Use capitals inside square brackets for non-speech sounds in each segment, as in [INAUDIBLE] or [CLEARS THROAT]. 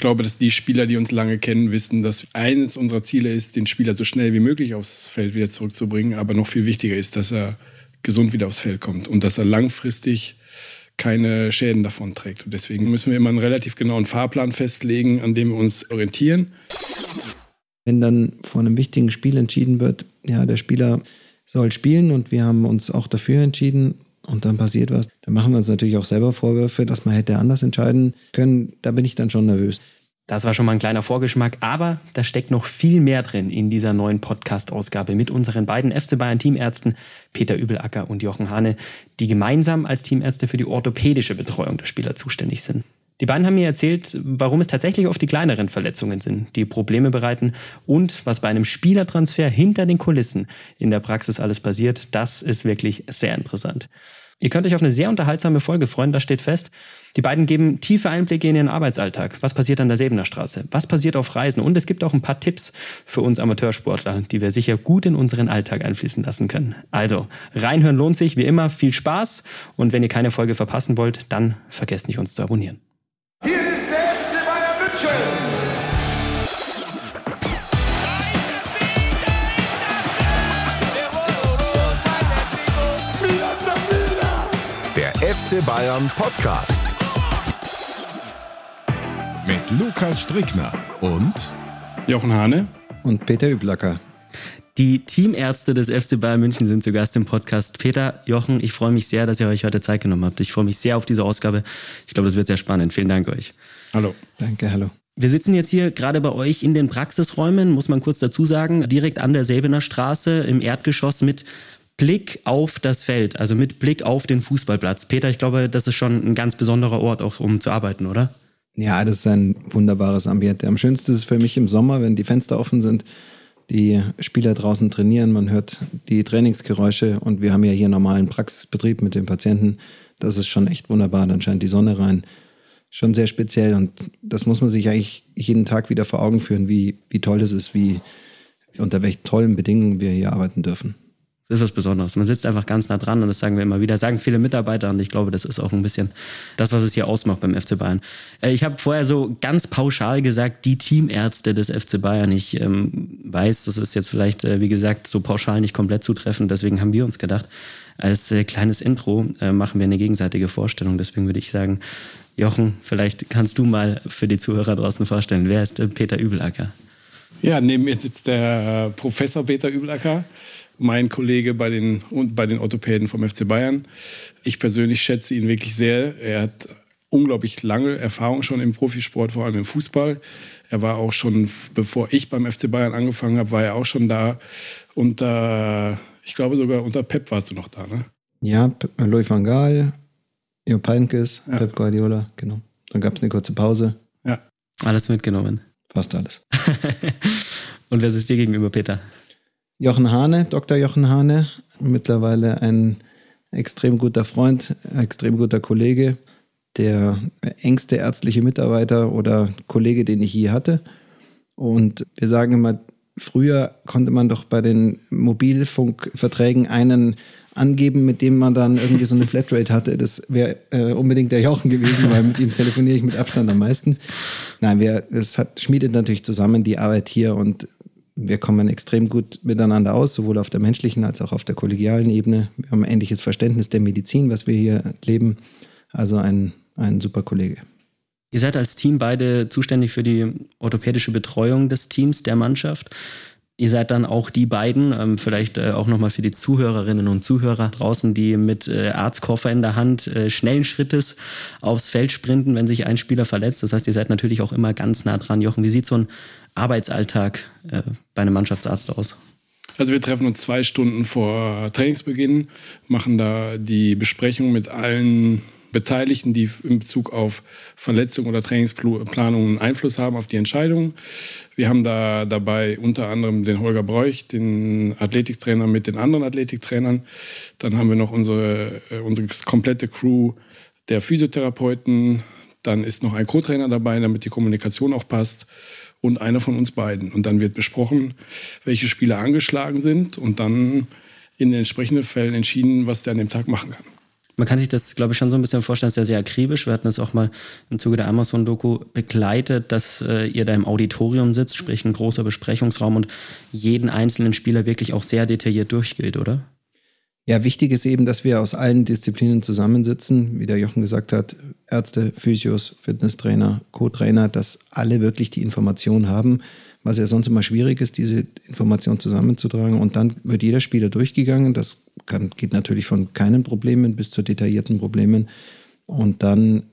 glaube, dass die Spieler, die uns lange kennen, wissen, dass eines unserer Ziele ist, den Spieler so schnell wie möglich aufs Feld wieder zurückzubringen. Aber noch viel wichtiger ist, dass er gesund wieder aufs Feld kommt und dass er langfristig keine Schäden davon trägt. Und deswegen müssen wir immer einen relativ genauen Fahrplan festlegen, an dem wir uns orientieren. Wenn dann vor einem wichtigen Spiel entschieden wird, ja, der Spieler soll spielen und wir haben uns auch dafür entschieden und dann passiert was, dann machen wir uns natürlich auch selber Vorwürfe, dass man hätte anders entscheiden können. Da bin ich dann schon nervös. Das war schon mal ein kleiner Vorgeschmack, aber da steckt noch viel mehr drin in dieser neuen Podcast-Ausgabe mit unseren beiden FC Bayern Teamärzten, Peter Übelacker und Jochen Hane, die gemeinsam als Teamärzte für die orthopädische Betreuung der Spieler zuständig sind. Die beiden haben mir erzählt, warum es tatsächlich oft die kleineren Verletzungen sind, die Probleme bereiten und was bei einem Spielertransfer hinter den Kulissen in der Praxis alles passiert. Das ist wirklich sehr interessant. Ihr könnt euch auf eine sehr unterhaltsame Folge freuen, das steht fest. Die beiden geben tiefe Einblicke in ihren Arbeitsalltag. Was passiert an der Sebener Straße? Was passiert auf Reisen? Und es gibt auch ein paar Tipps für uns Amateursportler, die wir sicher gut in unseren Alltag einfließen lassen können. Also, reinhören lohnt sich, wie immer, viel Spaß. Und wenn ihr keine Folge verpassen wollt, dann vergesst nicht, uns zu abonnieren. FC Bayern Podcast. Mit Lukas Strickner und Jochen Hane und Peter Üblacker. Die Teamärzte des FC Bayern München sind zu Gast im Podcast. Peter, Jochen, ich freue mich sehr, dass ihr euch heute Zeit genommen habt. Ich freue mich sehr auf diese Ausgabe. Ich glaube, es wird sehr spannend. Vielen Dank euch. Hallo. Danke, hallo. Wir sitzen jetzt hier gerade bei euch in den Praxisräumen, muss man kurz dazu sagen, direkt an der Säbener Straße im Erdgeschoss mit Blick auf das Feld, also mit Blick auf den Fußballplatz. Peter, ich glaube, das ist schon ein ganz besonderer Ort, auch um zu arbeiten, oder? Ja, das ist ein wunderbares Ambiente. Am schönsten ist es für mich im Sommer, wenn die Fenster offen sind, die Spieler draußen trainieren, man hört die Trainingsgeräusche und wir haben ja hier normalen Praxisbetrieb mit den Patienten. Das ist schon echt wunderbar, dann scheint die Sonne rein. Schon sehr speziell und das muss man sich eigentlich jeden Tag wieder vor Augen führen, wie, wie toll es ist, wie, unter welchen tollen Bedingungen wir hier arbeiten dürfen. Das ist was Besonderes. Man sitzt einfach ganz nah dran und das sagen wir immer wieder, sagen viele Mitarbeiter und ich glaube, das ist auch ein bisschen das, was es hier ausmacht beim FC Bayern. Äh, ich habe vorher so ganz pauschal gesagt, die Teamärzte des FC Bayern. Ich ähm, weiß, das ist jetzt vielleicht, äh, wie gesagt, so pauschal nicht komplett zutreffend, deswegen haben wir uns gedacht, als äh, kleines Intro äh, machen wir eine gegenseitige Vorstellung. Deswegen würde ich sagen, Jochen, vielleicht kannst du mal für die Zuhörer draußen vorstellen, wer ist äh, Peter Übelacker? Ja, neben mir sitzt der Professor Peter Übelacker mein Kollege bei den, bei den Orthopäden vom FC Bayern. Ich persönlich schätze ihn wirklich sehr. Er hat unglaublich lange Erfahrung schon im Profisport, vor allem im Fußball. Er war auch schon, bevor ich beim FC Bayern angefangen habe, war er auch schon da. Unter, ich glaube sogar unter Pep warst du noch da, ne? Ja, Louis van Gaal, Jupp Heynckes, ja. Pep Guardiola, genau. Dann gab es eine kurze Pause. Ja. Alles mitgenommen. Fast alles. [LAUGHS] Und wer ist dir gegenüber, Peter? Jochen Hane, Dr. Jochen Hane, mittlerweile ein extrem guter Freund, extrem guter Kollege, der engste ärztliche Mitarbeiter oder Kollege, den ich je hatte. Und wir sagen immer, früher konnte man doch bei den Mobilfunkverträgen einen angeben, mit dem man dann irgendwie so eine Flatrate hatte. Das wäre äh, unbedingt der Jochen gewesen, weil mit ihm telefoniere ich mit Abstand am meisten. Nein, wir, es hat, schmiedet natürlich zusammen die Arbeit hier und wir kommen extrem gut miteinander aus, sowohl auf der menschlichen als auch auf der kollegialen Ebene. Wir haben ein ähnliches Verständnis der Medizin, was wir hier leben. Also ein, ein super Kollege. Ihr seid als Team beide zuständig für die orthopädische Betreuung des Teams, der Mannschaft. Ihr seid dann auch die beiden, ähm, vielleicht äh, auch nochmal für die Zuhörerinnen und Zuhörer draußen, die mit äh, Arztkoffer in der Hand äh, schnellen Schrittes aufs Feld sprinten, wenn sich ein Spieler verletzt. Das heißt, ihr seid natürlich auch immer ganz nah dran. Jochen, wie sieht so ein Arbeitsalltag äh, bei einem Mannschaftsarzt aus? Also wir treffen uns zwei Stunden vor Trainingsbeginn, machen da die Besprechung mit allen Beteiligten, die in Bezug auf Verletzungen oder Trainingsplanungen Einfluss haben auf die Entscheidung. Wir haben da dabei unter anderem den Holger Bräuch, den Athletiktrainer mit den anderen Athletiktrainern. Dann haben wir noch unsere, äh, unsere komplette Crew der Physiotherapeuten. Dann ist noch ein Co-Trainer dabei, damit die Kommunikation auch passt und einer von uns beiden. Und dann wird besprochen, welche Spieler angeschlagen sind und dann in den entsprechenden Fällen entschieden, was der an dem Tag machen kann. Man kann sich das, glaube ich, schon so ein bisschen vorstellen, sehr, sehr akribisch. Wir hatten das auch mal im Zuge der Amazon-Doku begleitet, dass äh, ihr da im Auditorium sitzt, sprich ein großer Besprechungsraum und jeden einzelnen Spieler wirklich auch sehr detailliert durchgeht, oder? Ja, wichtig ist eben, dass wir aus allen Disziplinen zusammensitzen, wie der Jochen gesagt hat, Ärzte, Physios, Fitnesstrainer, Co-Trainer, dass alle wirklich die Information haben, was ja sonst immer schwierig ist, diese Information zusammenzutragen. Und dann wird jeder Spieler durchgegangen. Das kann, geht natürlich von keinen Problemen bis zu detaillierten Problemen. Und dann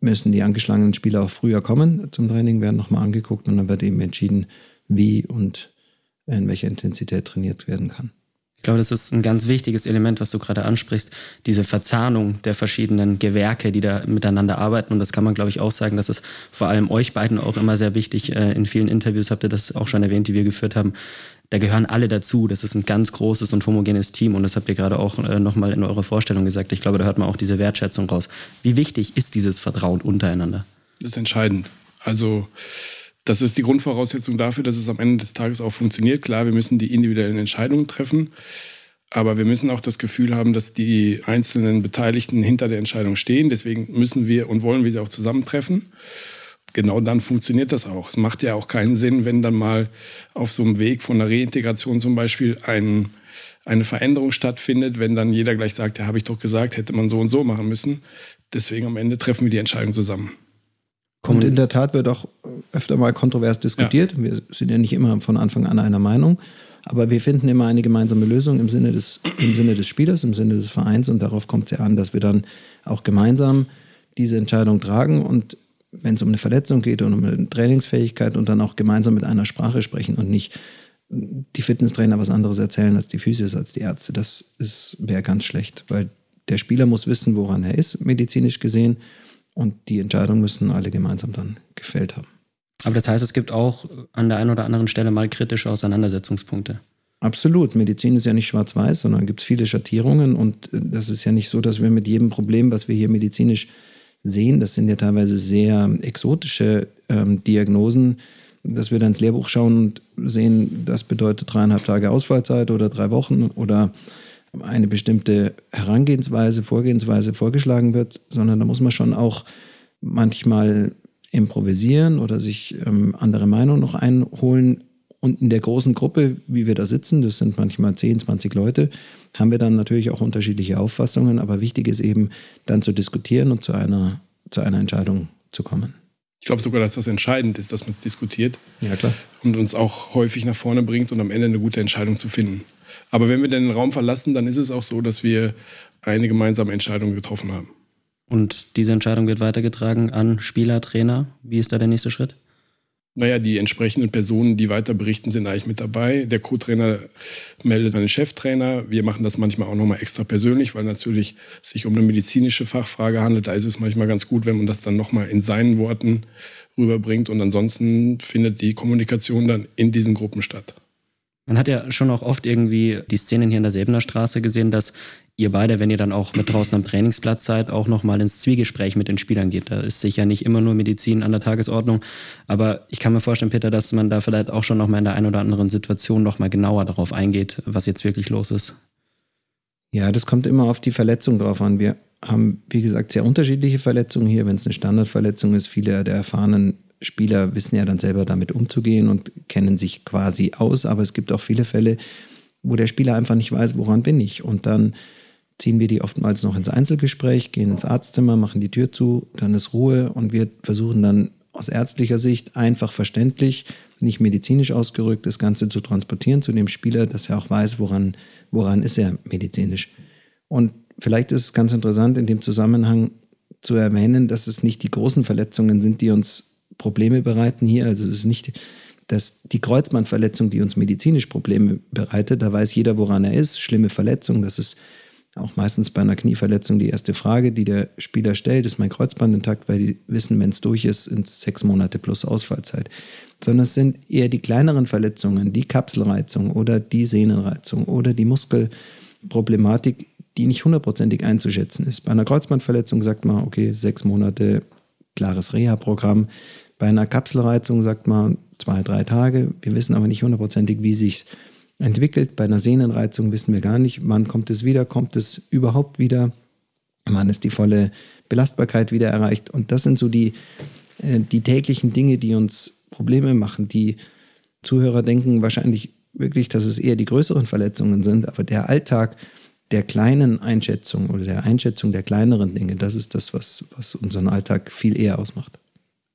müssen die angeschlagenen Spieler auch früher kommen zum Training, werden nochmal angeguckt und dann wird eben entschieden, wie und in welcher Intensität trainiert werden kann. Ich glaube, das ist ein ganz wichtiges Element, was du gerade ansprichst, diese Verzahnung der verschiedenen Gewerke, die da miteinander arbeiten. Und das kann man, glaube ich, auch sagen, dass es vor allem euch beiden auch immer sehr wichtig. Äh, in vielen Interviews habt ihr das auch schon erwähnt, die wir geführt haben. Da gehören alle dazu. Das ist ein ganz großes und homogenes Team. Und das habt ihr gerade auch äh, nochmal in eurer Vorstellung gesagt. Ich glaube, da hört man auch diese Wertschätzung raus. Wie wichtig ist dieses Vertrauen untereinander? Das ist entscheidend. Also, das ist die Grundvoraussetzung dafür, dass es am Ende des Tages auch funktioniert. Klar, wir müssen die individuellen Entscheidungen treffen, aber wir müssen auch das Gefühl haben, dass die einzelnen Beteiligten hinter der Entscheidung stehen. Deswegen müssen wir und wollen wir sie auch zusammentreffen. Genau dann funktioniert das auch. Es macht ja auch keinen Sinn, wenn dann mal auf so einem Weg von einer Reintegration zum Beispiel ein, eine Veränderung stattfindet, wenn dann jeder gleich sagt, ja, habe ich doch gesagt, hätte man so und so machen müssen. Deswegen am Ende treffen wir die Entscheidung zusammen. Und in der Tat wird auch öfter mal kontrovers diskutiert. Ja. Wir sind ja nicht immer von Anfang an einer Meinung, aber wir finden immer eine gemeinsame Lösung im Sinne des, im Sinne des Spielers, im Sinne des Vereins und darauf kommt es ja an, dass wir dann auch gemeinsam diese Entscheidung tragen und wenn es um eine Verletzung geht und um eine Trainingsfähigkeit und dann auch gemeinsam mit einer Sprache sprechen und nicht die Fitnesstrainer was anderes erzählen als die Physios, als die Ärzte. Das wäre ganz schlecht, weil der Spieler muss wissen, woran er ist, medizinisch gesehen und die Entscheidung müssen alle gemeinsam dann gefällt haben. Aber das heißt, es gibt auch an der einen oder anderen Stelle mal kritische Auseinandersetzungspunkte. Absolut. Medizin ist ja nicht schwarz-weiß, sondern gibt es viele Schattierungen. Und äh, das ist ja nicht so, dass wir mit jedem Problem, was wir hier medizinisch sehen, das sind ja teilweise sehr exotische ähm, Diagnosen, dass wir dann ins Lehrbuch schauen und sehen, das bedeutet dreieinhalb Tage Ausfallzeit oder drei Wochen oder eine bestimmte Herangehensweise, Vorgehensweise vorgeschlagen wird, sondern da muss man schon auch manchmal improvisieren oder sich ähm, andere Meinungen noch einholen. Und in der großen Gruppe, wie wir da sitzen, das sind manchmal 10, 20 Leute, haben wir dann natürlich auch unterschiedliche Auffassungen. Aber wichtig ist eben dann zu diskutieren und zu einer, zu einer Entscheidung zu kommen. Ich glaube sogar, dass das entscheidend ist, dass man es diskutiert. Ja, klar. Und uns auch häufig nach vorne bringt und am Ende eine gute Entscheidung zu finden. Aber wenn wir den Raum verlassen, dann ist es auch so, dass wir eine gemeinsame Entscheidung getroffen haben. Und diese Entscheidung wird weitergetragen an Spieler, Trainer. Wie ist da der nächste Schritt? Naja, die entsprechenden Personen, die weiter berichten, sind eigentlich mit dabei. Der Co-Trainer meldet einen Cheftrainer. Wir machen das manchmal auch nochmal extra persönlich, weil natürlich sich um eine medizinische Fachfrage handelt. Da ist es manchmal ganz gut, wenn man das dann nochmal in seinen Worten rüberbringt. Und ansonsten findet die Kommunikation dann in diesen Gruppen statt. Man hat ja schon auch oft irgendwie die Szenen hier in der Säbener Straße gesehen, dass ihr beide, wenn ihr dann auch mit draußen am Trainingsplatz seid, auch nochmal ins Zwiegespräch mit den Spielern geht. Da ist sicher nicht immer nur Medizin an der Tagesordnung. Aber ich kann mir vorstellen, Peter, dass man da vielleicht auch schon nochmal in der einen oder anderen Situation nochmal genauer darauf eingeht, was jetzt wirklich los ist. Ja, das kommt immer auf die Verletzung drauf an. Wir haben, wie gesagt, sehr unterschiedliche Verletzungen hier. Wenn es eine Standardverletzung ist, viele der erfahrenen Spieler wissen ja dann selber damit umzugehen und kennen sich quasi aus. Aber es gibt auch viele Fälle, wo der Spieler einfach nicht weiß, woran bin ich. Und dann ziehen wir die oftmals noch ins Einzelgespräch, gehen ins Arztzimmer, machen die Tür zu, dann ist Ruhe und wir versuchen dann aus ärztlicher Sicht einfach verständlich, nicht medizinisch ausgerückt, das Ganze zu transportieren zu dem Spieler, dass er auch weiß, woran, woran ist er medizinisch. Und vielleicht ist es ganz interessant in dem Zusammenhang zu erwähnen, dass es nicht die großen Verletzungen sind, die uns Probleme bereiten hier. Also es ist nicht dass die Kreuzbandverletzung, die uns medizinisch Probleme bereitet, da weiß jeder, woran er ist. Schlimme Verletzung, das ist auch meistens bei einer Knieverletzung die erste Frage, die der Spieler stellt, ist mein Kreuzband intakt, weil die wissen, wenn es durch ist, sind es sechs Monate plus Ausfallzeit. Sondern es sind eher die kleineren Verletzungen, die Kapselreizung oder die Sehnenreizung oder die Muskelproblematik, die nicht hundertprozentig einzuschätzen ist. Bei einer Kreuzbandverletzung sagt man, okay, sechs Monate, klares Reha-Programm. Bei einer Kapselreizung sagt man zwei, drei Tage. Wir wissen aber nicht hundertprozentig, wie sich entwickelt. Bei einer Sehnenreizung wissen wir gar nicht, wann kommt es wieder, kommt es überhaupt wieder. Wann ist die volle Belastbarkeit wieder erreicht? Und das sind so die, äh, die täglichen Dinge, die uns Probleme machen. Die Zuhörer denken wahrscheinlich wirklich, dass es eher die größeren Verletzungen sind, aber der Alltag der kleinen Einschätzung oder der Einschätzung der kleineren Dinge, das ist das, was, was unseren Alltag viel eher ausmacht.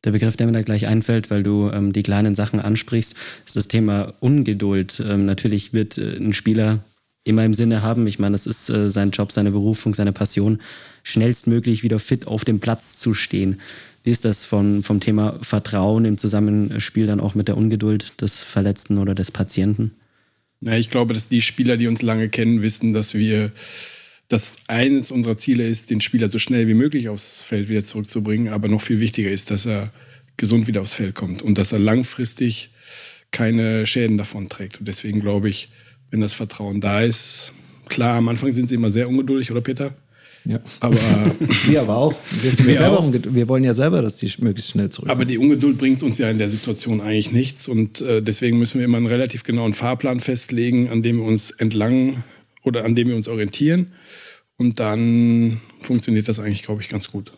Der Begriff, der mir da gleich einfällt, weil du ähm, die kleinen Sachen ansprichst, ist das Thema Ungeduld. Ähm, natürlich wird äh, ein Spieler immer im Sinne haben, ich meine, es ist äh, sein Job, seine Berufung, seine Passion, schnellstmöglich wieder fit auf dem Platz zu stehen. Wie ist das von, vom Thema Vertrauen im Zusammenspiel dann auch mit der Ungeduld des Verletzten oder des Patienten? Ja, ich glaube, dass die Spieler, die uns lange kennen, wissen, dass wir, dass eines unserer Ziele ist, den Spieler so schnell wie möglich aufs Feld wieder zurückzubringen. Aber noch viel wichtiger ist, dass er gesund wieder aufs Feld kommt und dass er langfristig keine Schäden davon trägt. Und deswegen glaube ich, wenn das Vertrauen da ist, klar, am Anfang sind sie immer sehr ungeduldig, oder Peter? Ja. Aber [LAUGHS] wir aber auch. Wir, wir, selber auch. wir, wollen ja selber, dass die möglichst schnell zurück. Aber die Ungeduld bringt uns ja in der Situation eigentlich nichts. Und äh, deswegen müssen wir immer einen relativ genauen Fahrplan festlegen, an dem wir uns entlang oder an dem wir uns orientieren. Und dann funktioniert das eigentlich, glaube ich, ganz gut.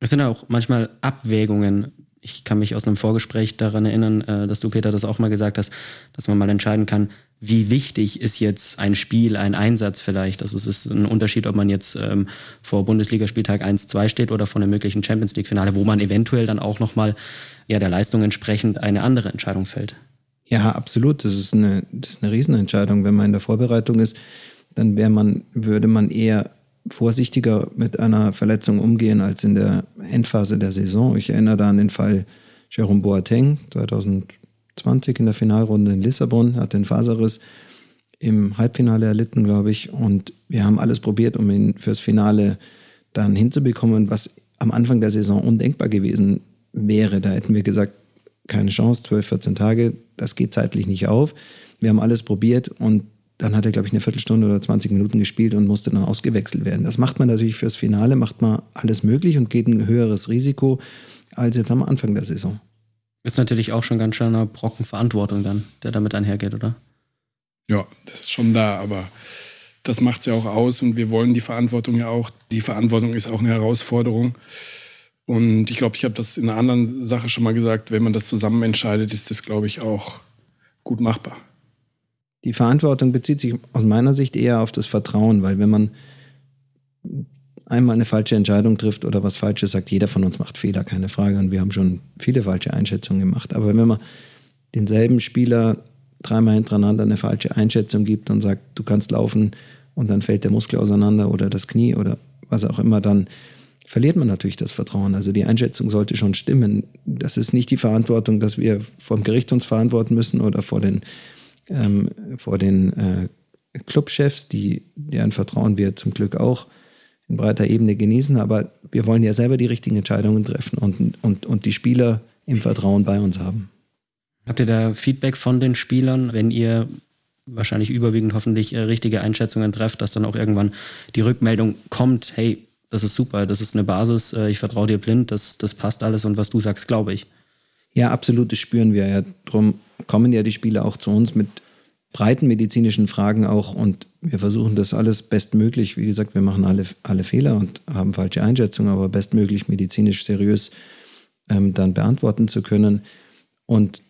Es sind auch manchmal Abwägungen. Ich kann mich aus einem Vorgespräch daran erinnern, äh, dass du, Peter, das auch mal gesagt hast, dass man mal entscheiden kann, wie wichtig ist jetzt ein Spiel, ein Einsatz vielleicht? Also es ist ein Unterschied, ob man jetzt ähm, vor Bundesligaspieltag 1-2 steht oder vor einem möglichen Champions League-Finale, wo man eventuell dann auch nochmal ja, der Leistung entsprechend eine andere Entscheidung fällt. Ja, absolut. Das ist eine, das ist eine Riesenentscheidung. Wenn man in der Vorbereitung ist, dann wäre man, würde man eher vorsichtiger mit einer Verletzung umgehen als in der Endphase der Saison. Ich erinnere da an den Fall Jerome Boateng 2000 20 in der Finalrunde in Lissabon, hat den Faserriss im Halbfinale erlitten, glaube ich. Und wir haben alles probiert, um ihn fürs Finale dann hinzubekommen, was am Anfang der Saison undenkbar gewesen wäre. Da hätten wir gesagt, keine Chance, 12, 14 Tage, das geht zeitlich nicht auf. Wir haben alles probiert und dann hat er, glaube ich, eine Viertelstunde oder 20 Minuten gespielt und musste dann ausgewechselt werden. Das macht man natürlich fürs Finale, macht man alles möglich und geht ein höheres Risiko als jetzt am Anfang der Saison. Ist natürlich auch schon ganz schöner Brocken Verantwortung dann, der damit einhergeht, oder? Ja, das ist schon da, aber das macht es ja auch aus und wir wollen die Verantwortung ja auch. Die Verantwortung ist auch eine Herausforderung. Und ich glaube, ich habe das in einer anderen Sache schon mal gesagt, wenn man das zusammen entscheidet, ist das, glaube ich, auch gut machbar. Die Verantwortung bezieht sich aus meiner Sicht eher auf das Vertrauen, weil wenn man einmal eine falsche Entscheidung trifft oder was Falsches sagt, jeder von uns macht Fehler, keine Frage. Und wir haben schon viele falsche Einschätzungen gemacht. Aber wenn man denselben Spieler dreimal hintereinander eine falsche Einschätzung gibt und sagt, du kannst laufen und dann fällt der Muskel auseinander oder das Knie oder was auch immer, dann verliert man natürlich das Vertrauen. Also die Einschätzung sollte schon stimmen. Das ist nicht die Verantwortung, dass wir vom Gericht uns verantworten müssen oder vor den, ähm, vor den äh, Clubchefs, die, deren Vertrauen wir zum Glück auch in breiter Ebene genießen, aber wir wollen ja selber die richtigen Entscheidungen treffen und, und, und die Spieler im Vertrauen bei uns haben. Habt ihr da Feedback von den Spielern, wenn ihr wahrscheinlich überwiegend hoffentlich äh, richtige Einschätzungen trefft, dass dann auch irgendwann die Rückmeldung kommt, hey, das ist super, das ist eine Basis, äh, ich vertraue dir blind, das, das passt alles und was du sagst, glaube ich. Ja, absolut, das spüren wir ja. Darum kommen ja die Spieler auch zu uns mit breiten medizinischen Fragen auch und wir versuchen das alles bestmöglich. Wie gesagt, wir machen alle, alle Fehler und haben falsche Einschätzungen, aber bestmöglich medizinisch seriös ähm, dann beantworten zu können. Und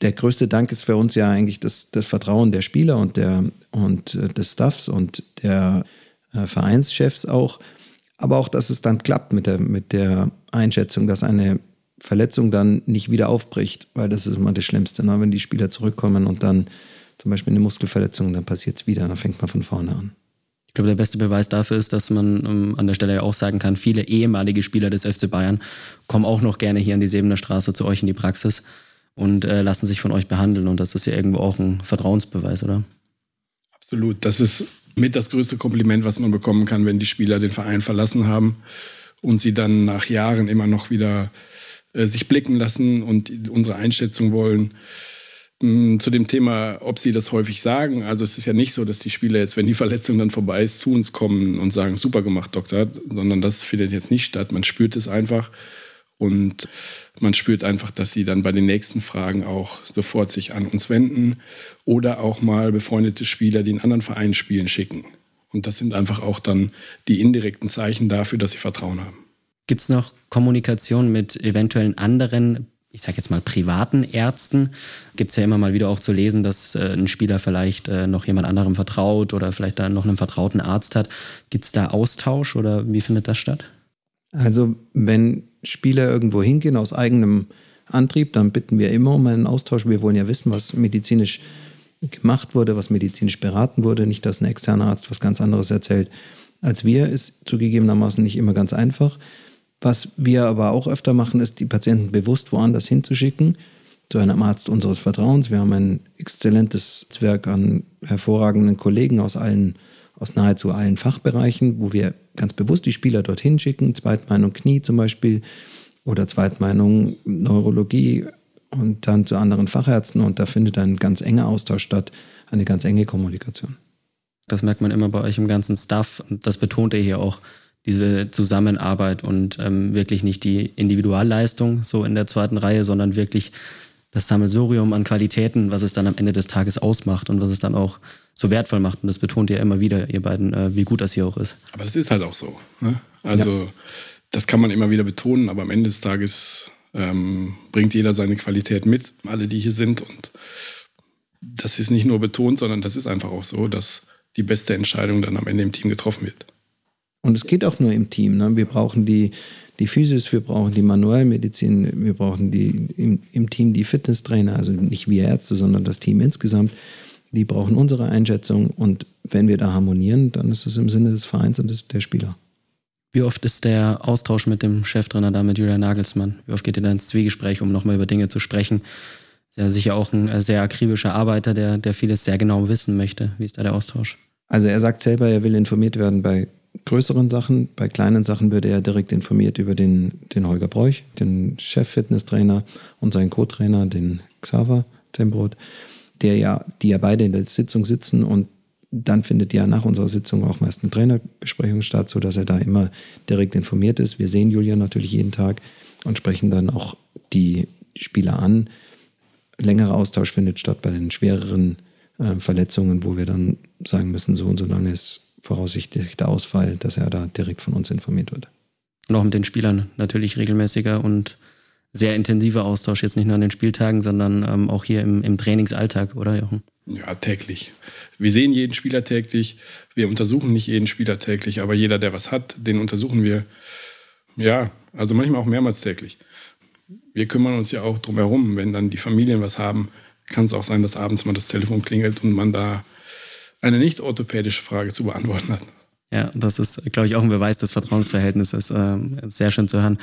der größte Dank ist für uns ja eigentlich das, das Vertrauen der Spieler und, der, und äh, des Staffs und der äh, Vereinschefs auch. Aber auch, dass es dann klappt mit der, mit der Einschätzung, dass eine Verletzung dann nicht wieder aufbricht, weil das ist immer das Schlimmste, ne? wenn die Spieler zurückkommen und dann zum Beispiel eine Muskelverletzung, dann passiert es wieder, dann fängt man von vorne an. Ich glaube, der beste Beweis dafür ist, dass man um, ähm, an der Stelle ja auch sagen kann, viele ehemalige Spieler des FC Bayern kommen auch noch gerne hier an die Sebener Straße zu euch in die Praxis und äh, lassen sich von euch behandeln. Und das ist ja irgendwo auch ein Vertrauensbeweis, oder? Absolut. Das ist mit das größte Kompliment, was man bekommen kann, wenn die Spieler den Verein verlassen haben und sie dann nach Jahren immer noch wieder äh, sich blicken lassen und unsere Einschätzung wollen. Mm, zu dem Thema, ob sie das häufig sagen. Also es ist ja nicht so, dass die Spieler jetzt, wenn die Verletzung dann vorbei ist, zu uns kommen und sagen, super gemacht, Doktor, sondern das findet jetzt nicht statt. Man spürt es einfach und man spürt einfach, dass sie dann bei den nächsten Fragen auch sofort sich an uns wenden oder auch mal befreundete Spieler, die in anderen Vereinen spielen, schicken Und das sind einfach auch dann die indirekten Zeichen dafür, dass sie Vertrauen haben. Gibt es noch Kommunikation mit eventuellen anderen, ich sage jetzt mal privaten Ärzten? Gibt es ja immer mal wieder auch zu lesen, dass äh, ein Spieler vielleicht äh, noch jemand anderem vertraut oder vielleicht dann noch einen vertrauten Arzt hat. Gibt es da Austausch oder wie findet das statt? Also wenn Spieler irgendwo hingehen aus eigenem Antrieb, dann bitten wir immer um einen Austausch. Wir wollen ja wissen, was medizinisch gemacht wurde, was medizinisch beraten wurde. Nicht, dass ein externer Arzt was ganz anderes erzählt als wir, ist zugegebenermaßen nicht immer ganz einfach. Was wir aber auch öfter machen, ist, die Patienten bewusst woanders hinzuschicken, zu einem Arzt unseres Vertrauens. Wir haben ein exzellentes Netzwerk an hervorragenden Kollegen aus allen, aus nahezu allen Fachbereichen, wo wir ganz bewusst die Spieler dorthin schicken. Zweitmeinung Knie zum Beispiel oder Zweitmeinung Neurologie und dann zu anderen Fachärzten. Und da findet ein ganz enger Austausch statt, eine ganz enge Kommunikation. Das merkt man immer bei euch im ganzen Staff. Das betont ihr hier auch diese Zusammenarbeit und ähm, wirklich nicht die Individualleistung so in der zweiten Reihe, sondern wirklich das Sammelsurium an Qualitäten, was es dann am Ende des Tages ausmacht und was es dann auch so wertvoll macht. Und das betont ihr immer wieder, ihr beiden, äh, wie gut das hier auch ist. Aber das ist halt auch so. Ne? Also ja. das kann man immer wieder betonen, aber am Ende des Tages ähm, bringt jeder seine Qualität mit, alle, die hier sind. Und das ist nicht nur betont, sondern das ist einfach auch so, dass die beste Entscheidung dann am Ende im Team getroffen wird. Und es geht auch nur im Team. Ne? Wir brauchen die, die Physis, wir brauchen die Manuellmedizin, wir brauchen die, im, im Team die Fitnesstrainer, also nicht wir Ärzte, sondern das Team insgesamt. Die brauchen unsere Einschätzung und wenn wir da harmonieren, dann ist es im Sinne des Vereins und des, der Spieler. Wie oft ist der Austausch mit dem Cheftrainer da, mit Julian Nagelsmann? Wie oft geht ihr da ins Zwiegespräch, um nochmal über Dinge zu sprechen? Ist ja sicher auch ein sehr akribischer Arbeiter, der, der vieles sehr genau wissen möchte. Wie ist da der Austausch? Also er sagt selber, er will informiert werden bei größeren Sachen. Bei kleinen Sachen würde er direkt informiert über den, den Holger Bräuch, den Chef-Fitnesstrainer und seinen Co-Trainer, den Xaver Tembrot, der ja, die ja beide in der Sitzung sitzen und dann findet ja nach unserer Sitzung auch meist eine Trainerbesprechung statt, sodass er da immer direkt informiert ist. Wir sehen Julian natürlich jeden Tag und sprechen dann auch die Spieler an. Längerer Austausch findet statt bei den schwereren äh, Verletzungen, wo wir dann sagen müssen, so und so lange ist voraussichtlich der Ausfall, dass er da direkt von uns informiert wird. Und auch mit den Spielern natürlich regelmäßiger und sehr intensiver Austausch, jetzt nicht nur an den Spieltagen, sondern ähm, auch hier im, im Trainingsalltag, oder Jochen? Ja, täglich. Wir sehen jeden Spieler täglich. Wir untersuchen nicht jeden Spieler täglich, aber jeder, der was hat, den untersuchen wir. Ja, also manchmal auch mehrmals täglich. Wir kümmern uns ja auch drumherum. Wenn dann die Familien was haben, kann es auch sein, dass abends mal das Telefon klingelt und man da eine nicht orthopädische Frage zu beantworten hat. Ja, das ist, glaube ich, auch ein Beweis des Vertrauensverhältnisses. Äh, sehr schön zu hören.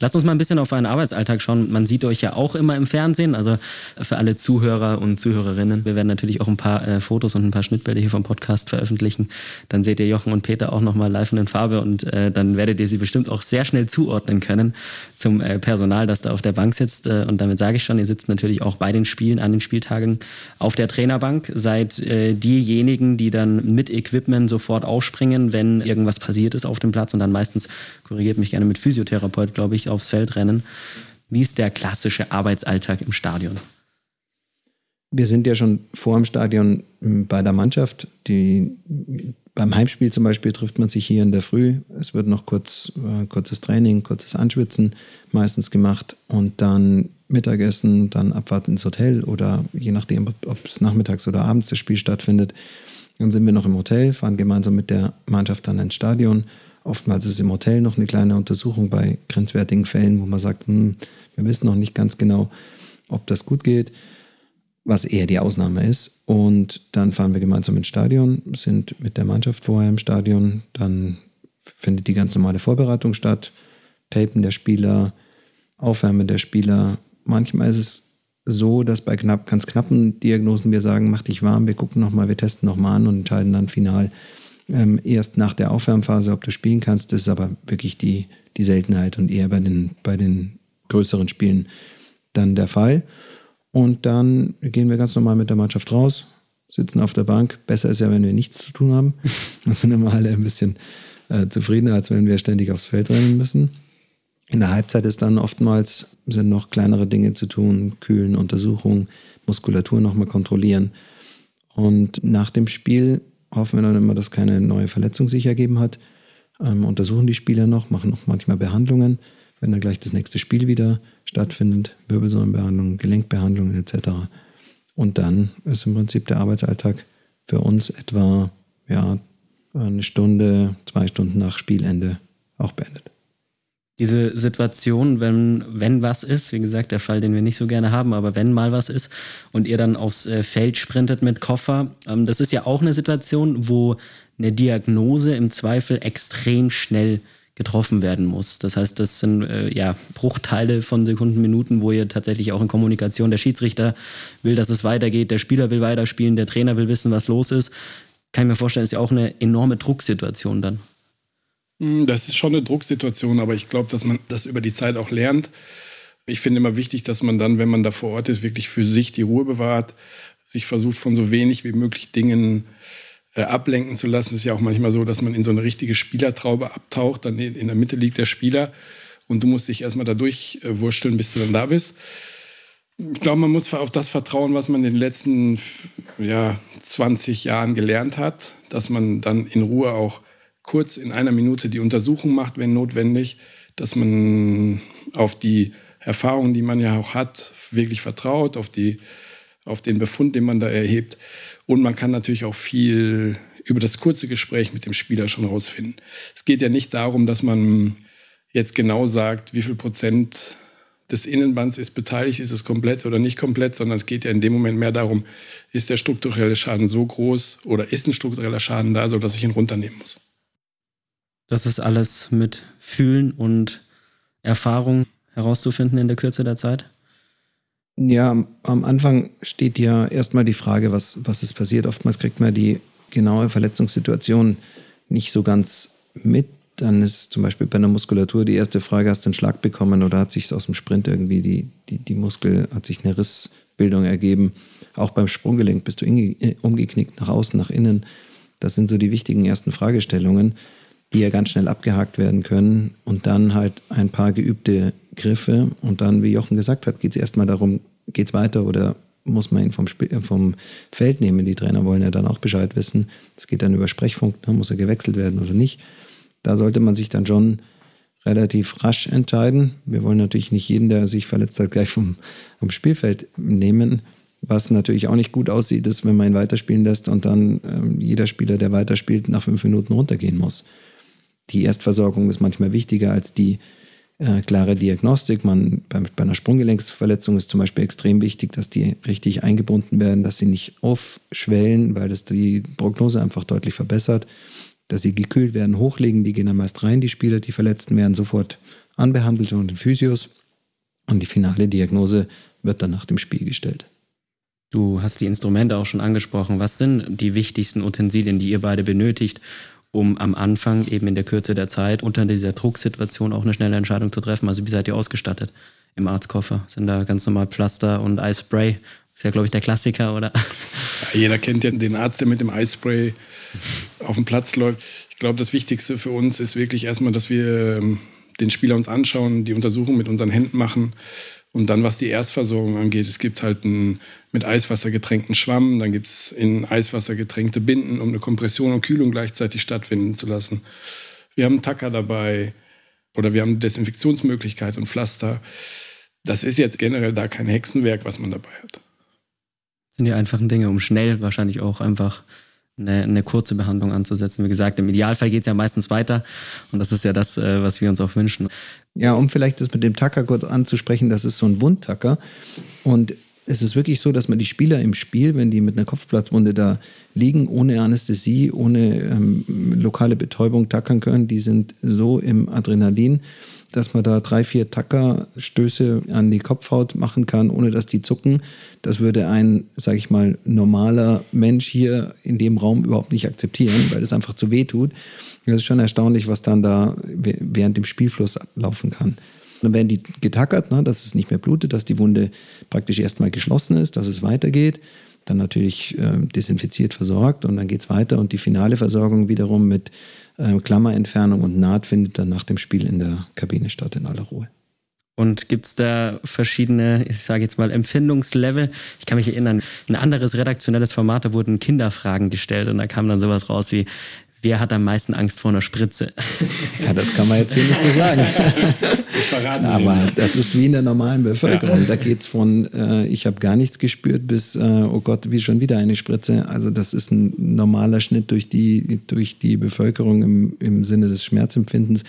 Lass uns mal ein bisschen auf euren Arbeitsalltag schauen. Man sieht euch ja auch immer im Fernsehen. Also für alle Zuhörer und Zuhörerinnen. Wir werden natürlich auch ein paar äh, Fotos und ein paar Schnittbilder hier vom Podcast veröffentlichen. Dann seht ihr Jochen und Peter auch nochmal live und in Farbe und äh, dann werdet ihr sie bestimmt auch sehr schnell zuordnen können zum äh, Personal, das da auf der Bank sitzt. Äh, und damit sage ich schon, ihr sitzt natürlich auch bei den Spielen, an den Spieltagen auf der Trainerbank. Seid äh, diejenigen, die dann mit Equipment sofort aufspringen wenn irgendwas passiert ist auf dem Platz und dann meistens, korrigiert mich gerne mit Physiotherapeut, glaube ich, aufs Feld rennen. Wie ist der klassische Arbeitsalltag im Stadion? Wir sind ja schon vor dem Stadion bei der Mannschaft. Die, beim Heimspiel zum Beispiel trifft man sich hier in der Früh. Es wird noch kurz, äh, kurzes Training, kurzes Anschwitzen meistens gemacht und dann Mittagessen, dann Abfahrt ins Hotel oder je nachdem, ob es nachmittags oder abends das Spiel stattfindet, dann sind wir noch im Hotel, fahren gemeinsam mit der Mannschaft dann ins Stadion. Oftmals ist im Hotel noch eine kleine Untersuchung bei grenzwertigen Fällen, wo man sagt, hm, wir wissen noch nicht ganz genau, ob das gut geht, was eher die Ausnahme ist. Und dann fahren wir gemeinsam ins Stadion, sind mit der Mannschaft vorher im Stadion. Dann findet die ganz normale Vorbereitung statt, Tapen der Spieler, Aufwärmen der Spieler. Manchmal ist es so, dass bei knapp, ganz knappen Diagnosen wir sagen, mach dich warm, wir gucken nochmal, wir testen nochmal an und entscheiden dann final ähm, erst nach der Aufwärmphase, ob du spielen kannst. Das ist aber wirklich die, die Seltenheit und eher bei den, bei den größeren Spielen dann der Fall. Und dann gehen wir ganz normal mit der Mannschaft raus, sitzen auf der Bank. Besser ist ja, wenn wir nichts zu tun haben. [LAUGHS] Dann sind immer alle ein bisschen äh, zufriedener, als wenn wir ständig aufs Feld rennen müssen. In der Halbzeit ist dann oftmals sind noch kleinere Dinge zu tun, kühlen, Untersuchungen, Muskulatur nochmal kontrollieren. Und nach dem Spiel hoffen wir dann immer, dass keine neue Verletzung sich ergeben hat. Ähm, untersuchen die Spieler noch, machen noch manchmal Behandlungen, wenn dann gleich das nächste Spiel wieder stattfindet, Wirbelsäulenbehandlungen, Gelenkbehandlungen etc. Und dann ist im Prinzip der Arbeitsalltag für uns etwa ja, eine Stunde, zwei Stunden nach Spielende auch beendet. Diese Situation, wenn, wenn was ist, wie gesagt, der Fall, den wir nicht so gerne haben, aber wenn mal was ist und ihr dann aufs äh, Feld sprintet mit Koffer, ähm, das ist ja auch eine Situation, wo eine Diagnose im Zweifel extrem schnell getroffen werden muss. Das heißt, das sind äh, ja Bruchteile von Sekunden, Minuten, wo ihr tatsächlich auch in Kommunikation der Schiedsrichter will, dass es weitergeht, der Spieler will weiterspielen, der Trainer will wissen, was los ist. Kann ich mir vorstellen, ist ja auch eine enorme Drucksituation dann. Hm, das ist schon eine Drucksituation, aber ich glaube, dass man das über die Zeit auch lernt. Ich finde immer wichtig, dass man dann, wenn man da vor Ort ist, wirklich für sich die Ruhe bewahrt, sich versucht, von so wenig wie möglich Dingen äh, ablenken zu lassen. Es ist ja auch manchmal so, dass man in so eine richtige Spielertraube abtaucht. Dann in der Mitte liegt der Spieler und du musst dich erstmal da durchwursteln, bis du dann da bist. Ich glaube, man muss auf das vertrauen, was man in den letzten ja, 20 Jahren gelernt hat, dass man dann in Ruhe auch kurz in einer Minute die Untersuchung macht, wenn notwendig, dass man auf die Erfahrungen, die man ja auch hat, wirklich vertraut, auf, die, auf den Befund, den man da erhebt. Und man kann natürlich auch viel über das kurze Gespräch mit dem Spieler schon rausfinden. Es geht ja nicht darum, dass man jetzt genau sagt, wie viel Prozent des Innenbands ist beteiligt, ist es komplett oder nicht komplett, sondern es geht ja in dem Moment mehr darum, ist der strukturelle Schaden so groß oder ist ein struktureller Schaden da, sodass ich ihn runternehmen muss. Das ist alles mit Fühlen und Erfahrung herauszufinden in der Kürze der Zeit? Ja, am Anfang steht ja erstmal die Frage, was, was ist passiert. Oftmals kriegt man die genaue Verletzungssituation nicht so ganz mit. Dann ist zum Beispiel bei einer Muskulatur die erste Frage, hast du einen Schlag bekommen oder hat sich aus dem Sprint irgendwie die, die, die Muskel, hat sich eine Rissbildung ergeben. Auch beim Sprunggelenk bist du umgeknickt nach außen, nach innen. Das sind so die wichtigen ersten Fragestellungen die ja ganz schnell abgehakt werden können und dann halt ein paar geübte Griffe und dann, wie Jochen gesagt hat, geht es erstmal darum, geht es weiter oder muss man ihn vom, Sp äh, vom Feld nehmen. Die Trainer wollen ja dann auch Bescheid wissen. Es geht dann über Sprechfunk, ne? muss er gewechselt werden oder nicht. Da sollte man sich dann schon relativ rasch entscheiden. Wir wollen natürlich nicht jeden, der sich verletzt hat, gleich vom, vom Spielfeld nehmen. Was natürlich auch nicht gut aussieht, ist, wenn man ihn weiterspielen lässt und dann ähm, jeder Spieler, der weiterspielt, nach fünf Minuten runtergehen muss die Erstversorgung ist manchmal wichtiger als die äh, klare Diagnostik. Man, bei, bei, einer Sprunggelenksverletzung ist zum Beispiel extrem wichtig, dass die richtig eingebunden werden, dass sie nicht aufschwellen, weil das die Prognose einfach deutlich verbessert. Dass sie gekühlt werden, hochlegen, die gehen dann meist rein, die Spieler, die Verletzten werden sofort anbehandelt und in Physios. Und die finale Diagnose wird dann nach dem Spiel gestellt. Du hast die Instrumente auch schon angesprochen. Was sind die wichtigsten Utensilien, die ihr beide benötigt, um am Anfang eben in der Kürze der Zeit unter dieser Drucksituation auch eine schnelle Entscheidung zu treffen. Also wie seid ihr ausgestattet im Arztkoffer? Sind da ganz normal Pflaster und Eispray? Ist ja, glaube ich, der Klassiker, oder? Ja, jeder kennt ja den Arzt, der mit dem Eispray auf dem Platz läuft. Ich glaube, das Wichtigste für uns ist wirklich erstmal, dass wir ähm, den Spieler uns anschauen, die Untersuchung mit unseren Händen machen und dann, was die Erstversorgung angeht, es gibt halt einen mit Eiswasser getränkten Schwamm, dann gibt es in Eiswasser getränkte Binden, um eine Kompression und Kühlung gleichzeitig stattfinden zu lassen. Wir haben einen Tacker dabei oder wir haben Desinfektionsmöglichkeit und Pflaster. Das ist jetzt generell da kein Hexenwerk, was man dabei hat. Das sind die einfachen Dinge, um schnell wahrscheinlich auch einfach eine, eine kurze Behandlung anzusetzen. Wie gesagt, im Idealfall geht es ja meistens weiter und das ist ja das, äh, was wir uns auch wünschen. Ja, um vielleicht das mit dem Tacker kurz anzusprechen, das ist so ein Wundtacker und es ist wirklich so, dass man die Spieler im Spiel, wenn die mit einer Kopfplatzwunde da liegen, ohne Anästhesie, ohne ähm, lokale Betäubung tackern können, die sind so im Adrenalin, dass man da drei, vier Tackerstöße an die Kopfhaut machen kann, ohne dass die zucken. Das würde ein, sage ich mal, normaler Mensch hier in dem Raum überhaupt nicht akzeptieren, weil es einfach zu weh tut. Das ist schon erstaunlich, was dann da während dem Spielfluss ablaufen kann. Dann werden die getackert, ne, dass es nicht mehr blutet, dass die Wunde praktisch erstmal geschlossen ist, dass es weitergeht. Dann natürlich äh, desinfiziert versorgt und dann geht es weiter. Und die finale Versorgung wiederum mit äh, Klammerentfernung und Naht findet dann nach dem Spiel in der Kabine statt, in aller Ruhe. Und gibt es da verschiedene, ich sage jetzt mal, Empfindungslevel? Ich kann mich erinnern, ein anderes redaktionelles Format, da wurden Kinderfragen gestellt und da kam dann sowas raus wie, wer hat am meisten Angst vor einer Spritze? Ja, das kann man jetzt hier nicht so sagen. Das Aber das ist wie in der normalen Bevölkerung. Ja. Da geht es von, äh, ich habe gar nichts gespürt, bis, äh, oh Gott, wie schon wieder eine Spritze. Also das ist ein normaler Schnitt durch die, durch die Bevölkerung im, im Sinne des Schmerzempfindens.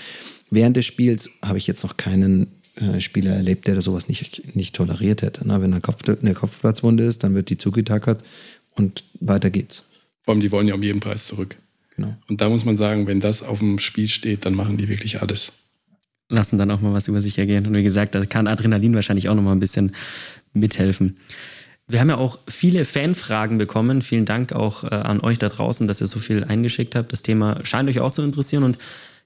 Während des Spiels habe ich jetzt noch keinen äh, Spieler erlebt, der sowas nicht, nicht toleriert hätte. Na, wenn eine, Kopf, eine Kopfplatzwunde ist, dann wird die zugetackert und weiter geht's. Vor allem, die wollen ja um jeden Preis zurück. Genau. Und da muss man sagen, wenn das auf dem Spiel steht, dann machen die wirklich alles. Lassen dann auch mal was über sich ergehen. Und wie gesagt, da kann Adrenalin wahrscheinlich auch noch mal ein bisschen mithelfen. Wir haben ja auch viele Fanfragen bekommen. Vielen Dank auch äh, an euch da draußen, dass ihr so viel eingeschickt habt. Das Thema scheint euch auch zu interessieren. Und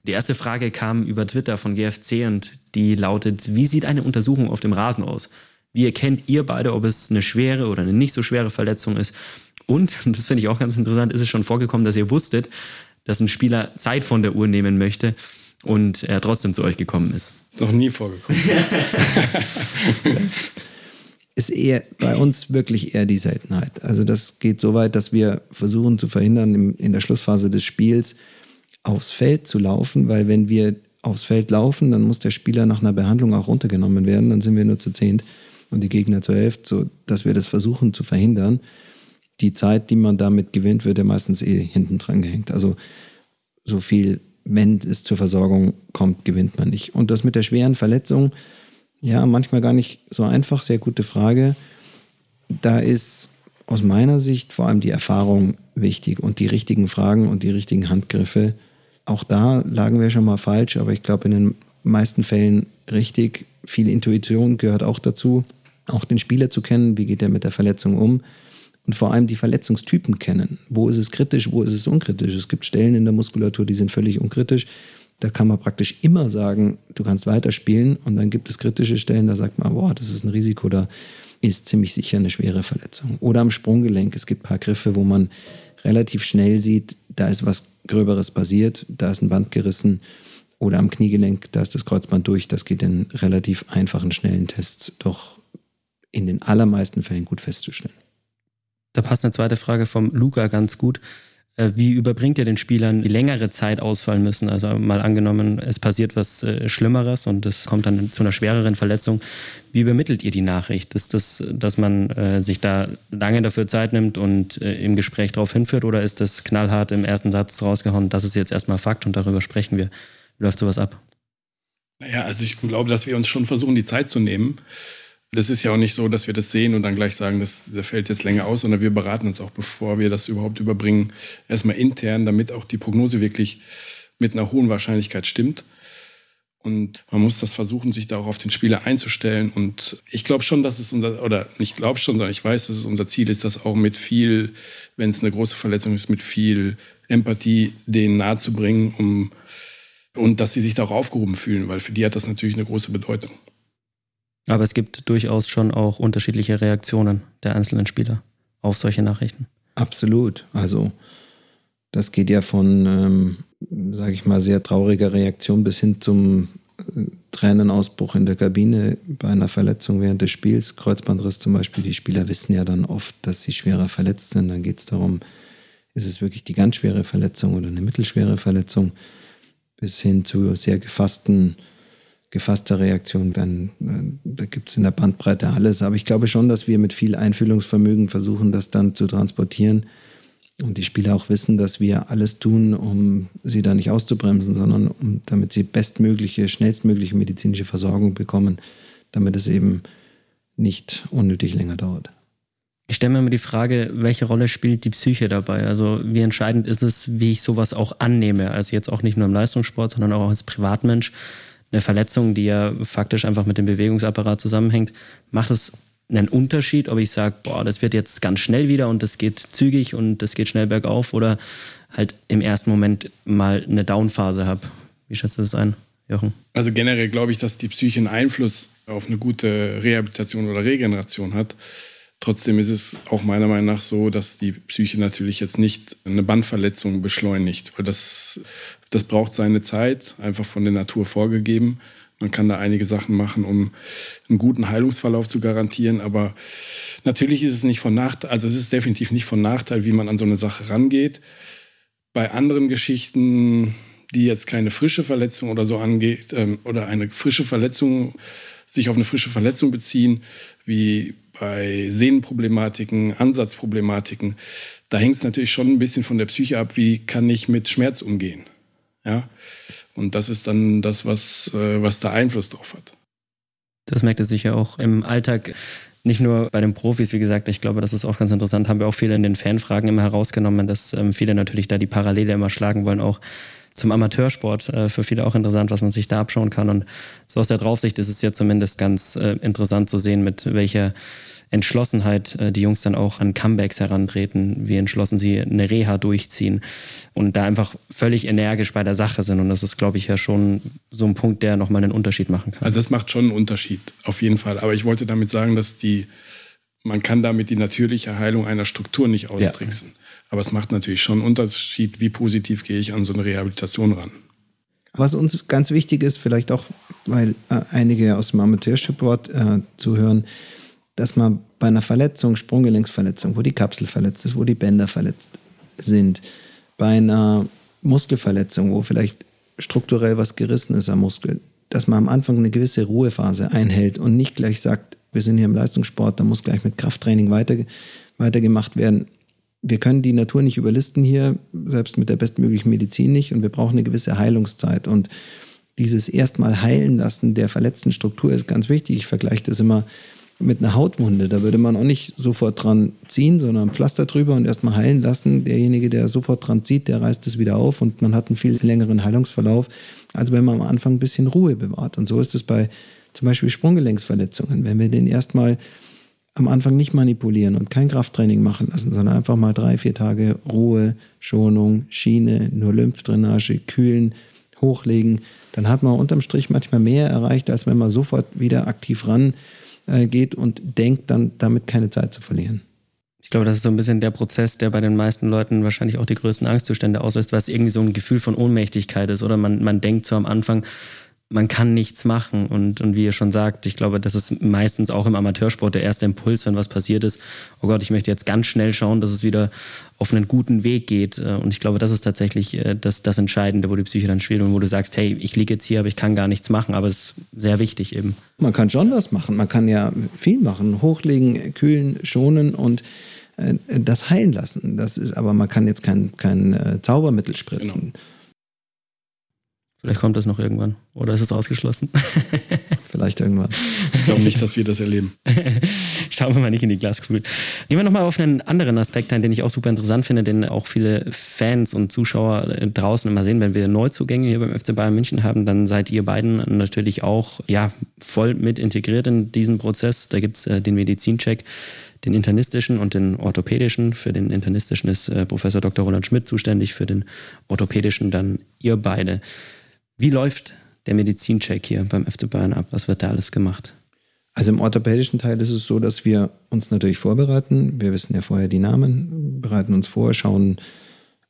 die erste Frage kam über Twitter von GFC und die lautet, wie sieht eine Untersuchung auf dem Rasen aus? Wie erkennt ihr beide, ob es eine schwere oder eine nicht so schwere Verletzung ist? Und, das finde ich auch ganz interessant, ist es schon vorgekommen, dass ihr wusstet, dass ein Spieler Zeit von der Uhr nehmen möchte und er trotzdem zu euch gekommen ist. Ist noch nie vorgekommen. [LAUGHS] ist eher bei uns wirklich eher die Seltenheit. Also das geht so weit, dass wir versuchen zu verhindern, in der Schlussphase des Spiels aufs Feld zu laufen, weil wenn wir aufs Feld laufen, dann muss der Spieler nach einer Behandlung auch runtergenommen werden, dann sind wir nur zu zehnt und die Gegner zur Hälfte, so dass wir das versuchen zu verhindern. Die Zeit, die man damit gewinnt, wird ja meistens eh hinten dran gehängt. Also so viel, wenn es zur Versorgung kommt, gewinnt man nicht. Und das mit der schweren Verletzung, ja, manchmal gar nicht so einfach, sehr gute Frage. Da ist aus meiner Sicht vor allem die Erfahrung wichtig und die richtigen Fragen und die richtigen Handgriffe. Auch da lagen wir schon mal falsch, aber ich glaube in den meisten Fällen richtig. Viel Intuition gehört auch dazu, auch den Spieler zu kennen, wie geht er mit der Verletzung um und vor allem die Verletzungstypen kennen. Wo ist es kritisch, wo ist es unkritisch? Es gibt Stellen in der Muskulatur, die sind völlig unkritisch. Da kann man praktisch immer sagen, du kannst weiterspielen und dann gibt es kritische Stellen, da sagt man, boah, das ist ein Risiko, da ist ziemlich sicher eine schwere Verletzung. Oder am Sprunggelenk. Es gibt ein paar Griffe, wo man relativ schnell sieht, da ist was Gröberes passiert, da ist ein Band gerissen. Oder am Kniegelenk, da ist das Kreuzband durch. Das geht in relativ einfachen, schnellen Tests doch in den allermeisten Fällen gut festzustellen. Da passt eine zweite Frage vom Luca ganz gut. Äh, wie überbringt ihr den Spielern, die längere Zeit ausfallen müssen? Also mal angenommen, es passiert was äh, Schlimmeres und es kommt dann zu einer schwereren Verletzung. Wie übermittelt ihr die Nachricht? Ist das, dass man äh, sich da lange dafür Zeit nimmt und im Gespräch darauf hinführt oder ist das knallhart im ersten Satz rausgehauen, das ist jetzt erstmal Fakt und darüber sprechen wir? Läuft sowas ab? Naja, also ich glaube, dass wir uns schon versuchen, die Zeit zu nehmen. Das ist ja auch nicht so, dass wir das sehen und dann gleich sagen, das, das fällt jetzt länger aus, sondern wir beraten uns auch, bevor wir das überhaupt überbringen, erstmal intern, damit auch die Prognose wirklich mit einer hohen Wahrscheinlichkeit stimmt. Und man muss das versuchen, sich da auch auf den Spieler einzustellen. Und ich glaube schon, dass es unser, oder nicht glaube schon, sondern ich weiß, dass es unser Ziel ist, das auch mit viel, wenn es eine große Verletzung ist, mit viel Empathie denen nahezubringen, um, und dass sie sich da auch aufgehoben fühlen, weil für die hat das natürlich eine große Bedeutung. Aber es gibt durchaus schon auch unterschiedliche Reaktionen der einzelnen Spieler auf solche Nachrichten. Absolut. Also das geht ja von, ähm, sage ich mal, sehr trauriger Reaktion bis hin zum äh, Tränenausbruch in der Kabine bei einer Verletzung während des Spiels, Kreuzbandriss zum Beispiel. Die Spieler wissen ja dann oft, dass sie schwerer verletzt sind. Dann geht es darum, ist es wirklich die ganz schwere Verletzung oder eine mittelschwere Verletzung, bis hin zu sehr gefassten gefasster Reaktion, dann äh, da gibt es in der Bandbreite alles. Aber ich glaube schon, dass wir mit viel Einfühlungsvermögen versuchen, das dann zu transportieren und die Spieler auch wissen, dass wir alles tun, um sie da nicht auszubremsen, sondern um, damit sie bestmögliche, schnellstmögliche medizinische Versorgung bekommen, damit es eben nicht unnötig länger dauert. Ich stelle mir immer die Frage, welche Rolle spielt die Psyche dabei? Also wie entscheidend ist es, wie ich sowas auch annehme? Also jetzt auch nicht nur im Leistungssport, sondern auch als Privatmensch eine Verletzung, die ja faktisch einfach mit dem Bewegungsapparat zusammenhängt, macht es einen Unterschied, ob ich sage, boah, das wird jetzt ganz schnell wieder und das geht zügig und das geht schnell bergauf oder halt im ersten Moment mal eine Downphase habe. Wie schätzt du das ein, Jochen? Also generell glaube ich, dass die Psyche einen Einfluss auf eine gute Rehabilitation oder Regeneration hat. Trotzdem ist es auch meiner Meinung nach so, dass die Psyche natürlich jetzt nicht eine Bandverletzung beschleunigt, weil das das braucht seine Zeit, einfach von der Natur vorgegeben. Man kann da einige Sachen machen, um einen guten Heilungsverlauf zu garantieren. Aber natürlich ist es nicht von Nachteil, also es ist definitiv nicht von Nachteil, wie man an so eine Sache rangeht. Bei anderen Geschichten, die jetzt keine frische Verletzung oder so angeht, ähm, oder eine frische Verletzung, sich auf eine frische Verletzung beziehen, wie bei Sehnenproblematiken, Ansatzproblematiken, da hängt es natürlich schon ein bisschen von der Psyche ab, wie kann ich mit Schmerz umgehen. Ja? Und das ist dann das, was, äh, was da Einfluss drauf hat. Das merkt er sich ja auch im Alltag. Nicht nur bei den Profis, wie gesagt, ich glaube, das ist auch ganz interessant, haben wir auch viele in den Fanfragen immer herausgenommen, dass ähm, viele natürlich da die Parallele immer schlagen wollen, auch zum Amateursport. Äh, für viele auch interessant, was man sich da abschauen kann. Und so aus der Draufsicht ist es ja zumindest ganz äh, interessant zu sehen, mit welcher Entschlossenheit äh, die Jungs dann auch an Comebacks herantreten, wie entschlossen sie eine Reha durchziehen und da einfach völlig energisch bei der Sache sind. Und das ist, glaube ich, ja schon so ein Punkt, der nochmal einen Unterschied machen kann. Also das macht schon einen Unterschied, auf jeden Fall. Aber ich wollte damit sagen, dass die, man kann damit die natürliche Heilung einer Struktur nicht austricksen. Ja. Aber es macht natürlich schon einen Unterschied, wie positiv gehe ich an so eine Rehabilitation ran. Was uns ganz wichtig ist, vielleicht auch, weil äh, einige aus dem Amateursport äh, zuhören, dass man bei einer Verletzung, Sprunggelenksverletzung, wo die Kapsel verletzt ist, wo die Bänder verletzt sind, bei einer Muskelverletzung, wo vielleicht strukturell was gerissen ist am Muskel, dass man am Anfang eine gewisse Ruhephase einhält und nicht gleich sagt, wir sind hier im Leistungssport, da muss gleich mit Krafttraining weiter, weitergemacht werden. Wir können die Natur nicht überlisten hier, selbst mit der bestmöglichen Medizin nicht, und wir brauchen eine gewisse Heilungszeit. Und dieses erstmal heilen lassen der verletzten Struktur ist ganz wichtig. Ich vergleiche das immer mit einer Hautwunde. Da würde man auch nicht sofort dran ziehen, sondern ein Pflaster drüber und erstmal heilen lassen. Derjenige, der sofort dran zieht, der reißt es wieder auf und man hat einen viel längeren Heilungsverlauf, als wenn man am Anfang ein bisschen Ruhe bewahrt. Und so ist es bei zum Beispiel Sprunggelenksverletzungen. Wenn wir den erstmal am Anfang nicht manipulieren und kein Krafttraining machen lassen, sondern einfach mal drei, vier Tage Ruhe, Schonung, Schiene, nur Lymphdrainage, kühlen, hochlegen, dann hat man unterm Strich manchmal mehr erreicht, als wenn man sofort wieder aktiv ran äh, geht und denkt dann damit keine Zeit zu verlieren. Ich glaube, das ist so ein bisschen der Prozess, der bei den meisten Leuten wahrscheinlich auch die größten Angstzustände auslöst, weil es irgendwie so ein Gefühl von Ohnmächtigkeit ist. Oder man, man denkt so am Anfang, man kann nichts machen. Und, und wie ihr schon sagt, ich glaube, das ist meistens auch im Amateursport der erste Impuls, wenn was passiert ist. Oh Gott, ich möchte jetzt ganz schnell schauen, dass es wieder auf einen guten Weg geht. Äh, und ich glaube, das ist tatsächlich äh, das, das Entscheidende, wo die Psyche dann spielt und wo du sagst, hey, ich liege jetzt hier, aber ich kann gar nichts machen. Aber es ist sehr wichtig eben. Man kann schon was machen. Man kann ja viel machen. Hochlegen, kühlen, schonen und äh, das heilen lassen. Das ist, aber man kann jetzt kein, kein Zaubermittel spritzen. Genau. Vielleicht kommt das noch irgendwann. Oder ist es ausgeschlossen? [LAUGHS] Vielleicht irgendwann. Ich glaube nicht, dass wir das erleben. [LAUGHS] Schauen wir mal nicht in die Glaskugel. Gehen wir nochmal auf einen anderen Aspekt ein, den ich auch super interessant finde, den auch viele Fans und Zuschauer draußen immer sehen. Wenn wir Neuzugänge hier beim FC Bayern München haben, dann seid ihr beiden natürlich auch ja, voll mit integriert in diesen Prozess. Da gibt es äh, den Medizincheck den internistischen und den orthopädischen. Für den internistischen ist äh, Professor Dr. Roland Schmidt zuständig, für den orthopädischen dann ihr beide. Wie läuft der Medizincheck hier beim FC Bayern ab? Was wird da alles gemacht? Also im orthopädischen Teil ist es so, dass wir uns natürlich vorbereiten. Wir wissen ja vorher die Namen, bereiten uns vor, schauen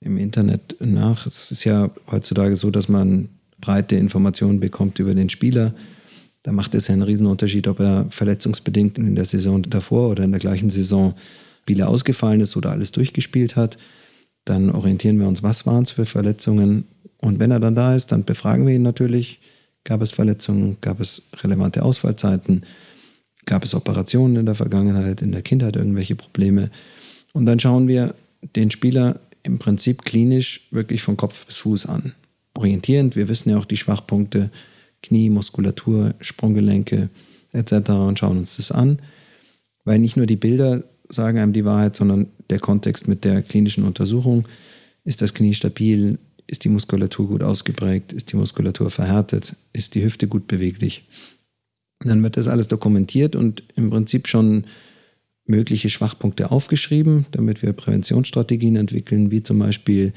im Internet nach. Es ist ja heutzutage so, dass man breite Informationen bekommt über den Spieler. Da macht es ja einen Riesenunterschied, ob er verletzungsbedingt in der Saison davor oder in der gleichen Saison Spieler ausgefallen ist oder alles durchgespielt hat. Dann orientieren wir uns, was waren es für Verletzungen, und wenn er dann da ist, dann befragen wir ihn natürlich. Gab es Verletzungen? Gab es relevante Ausfallzeiten? Gab es Operationen in der Vergangenheit, in der Kindheit irgendwelche Probleme? Und dann schauen wir den Spieler im Prinzip klinisch wirklich von Kopf bis Fuß an. Orientierend, wir wissen ja auch die Schwachpunkte, Knie, Muskulatur, Sprunggelenke etc. und schauen uns das an. Weil nicht nur die Bilder sagen einem die Wahrheit, sondern der Kontext mit der klinischen Untersuchung. Ist das Knie stabil? Ist die Muskulatur gut ausgeprägt? Ist die Muskulatur verhärtet? Ist die Hüfte gut beweglich? Dann wird das alles dokumentiert und im Prinzip schon mögliche Schwachpunkte aufgeschrieben, damit wir Präventionsstrategien entwickeln, wie zum Beispiel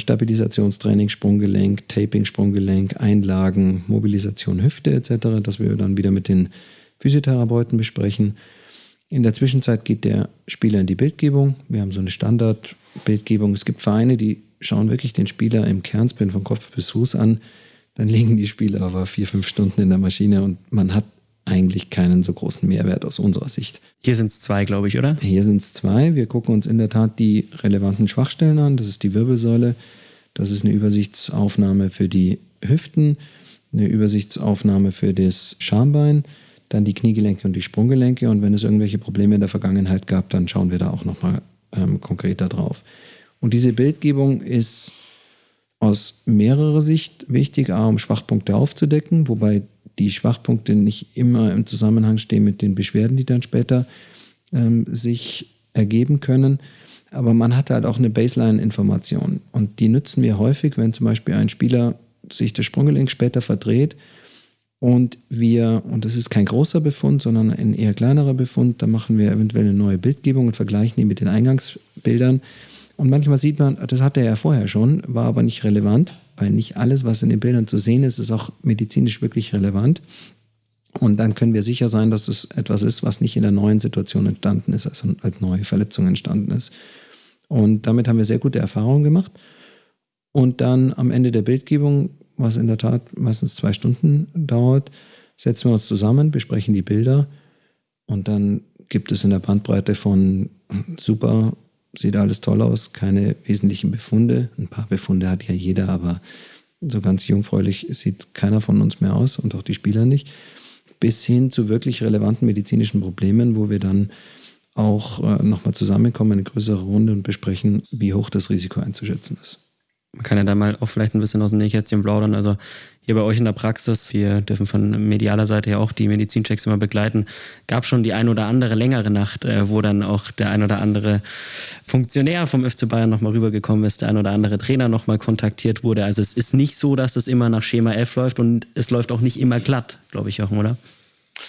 Stabilisationstraining, Sprunggelenk, Taping, Sprunggelenk, Einlagen, Mobilisation Hüfte etc., das wir dann wieder mit den Physiotherapeuten besprechen. In der Zwischenzeit geht der Spieler in die Bildgebung. Wir haben so eine Standardbildgebung. Es gibt Vereine, die schauen wirklich den Spieler im Kernspin von Kopf bis Fuß an. Dann liegen die Spieler aber vier, fünf Stunden in der Maschine und man hat eigentlich keinen so großen Mehrwert aus unserer Sicht. Hier sind es zwei, glaube ich, oder? Hier sind es zwei. Wir gucken uns in der Tat die relevanten Schwachstellen an. Das ist die Wirbelsäule. Das ist eine Übersichtsaufnahme für die Hüften, eine Übersichtsaufnahme für das Schambein, dann die Kniegelenke und die Sprunggelenke. Und wenn es irgendwelche Probleme in der Vergangenheit gab, dann schauen wir da auch nochmal ähm, konkreter drauf. Und diese Bildgebung ist aus mehrerer Sicht wichtig, A, um Schwachpunkte aufzudecken, wobei die Schwachpunkte nicht immer im Zusammenhang stehen mit den Beschwerden, die dann später ähm, sich ergeben können. Aber man hat halt auch eine Baseline-Information. Und die nutzen wir häufig, wenn zum Beispiel ein Spieler sich das Sprunggelenk später verdreht und wir, und das ist kein großer Befund, sondern ein eher kleinerer Befund, da machen wir eventuell eine neue Bildgebung und vergleichen die mit den Eingangsbildern. Und manchmal sieht man, das hatte er ja vorher schon, war aber nicht relevant, weil nicht alles, was in den Bildern zu sehen ist, ist auch medizinisch wirklich relevant. Und dann können wir sicher sein, dass es etwas ist, was nicht in der neuen Situation entstanden ist, also als neue Verletzung entstanden ist. Und damit haben wir sehr gute Erfahrungen gemacht. Und dann am Ende der Bildgebung, was in der Tat meistens zwei Stunden dauert, setzen wir uns zusammen, besprechen die Bilder und dann gibt es in der Bandbreite von super, sieht alles toll aus, keine wesentlichen Befunde. Ein paar Befunde hat ja jeder, aber so ganz jungfräulich sieht keiner von uns mehr aus und auch die Spieler nicht. Bis hin zu wirklich relevanten medizinischen Problemen, wo wir dann auch äh, nochmal zusammenkommen, eine größere Runde und besprechen, wie hoch das Risiko einzuschätzen ist. Man kann ja da mal auch vielleicht ein bisschen aus dem Nähkästchen plaudern. Also hier bei euch in der Praxis, wir dürfen von medialer Seite ja auch die Medizinchecks immer begleiten, gab schon die ein oder andere längere Nacht, äh, wo dann auch der ein oder andere Funktionär vom FC Bayern nochmal rübergekommen ist, der ein oder andere Trainer nochmal kontaktiert wurde. Also es ist nicht so, dass es immer nach Schema F läuft und es läuft auch nicht immer glatt, glaube ich auch, oder?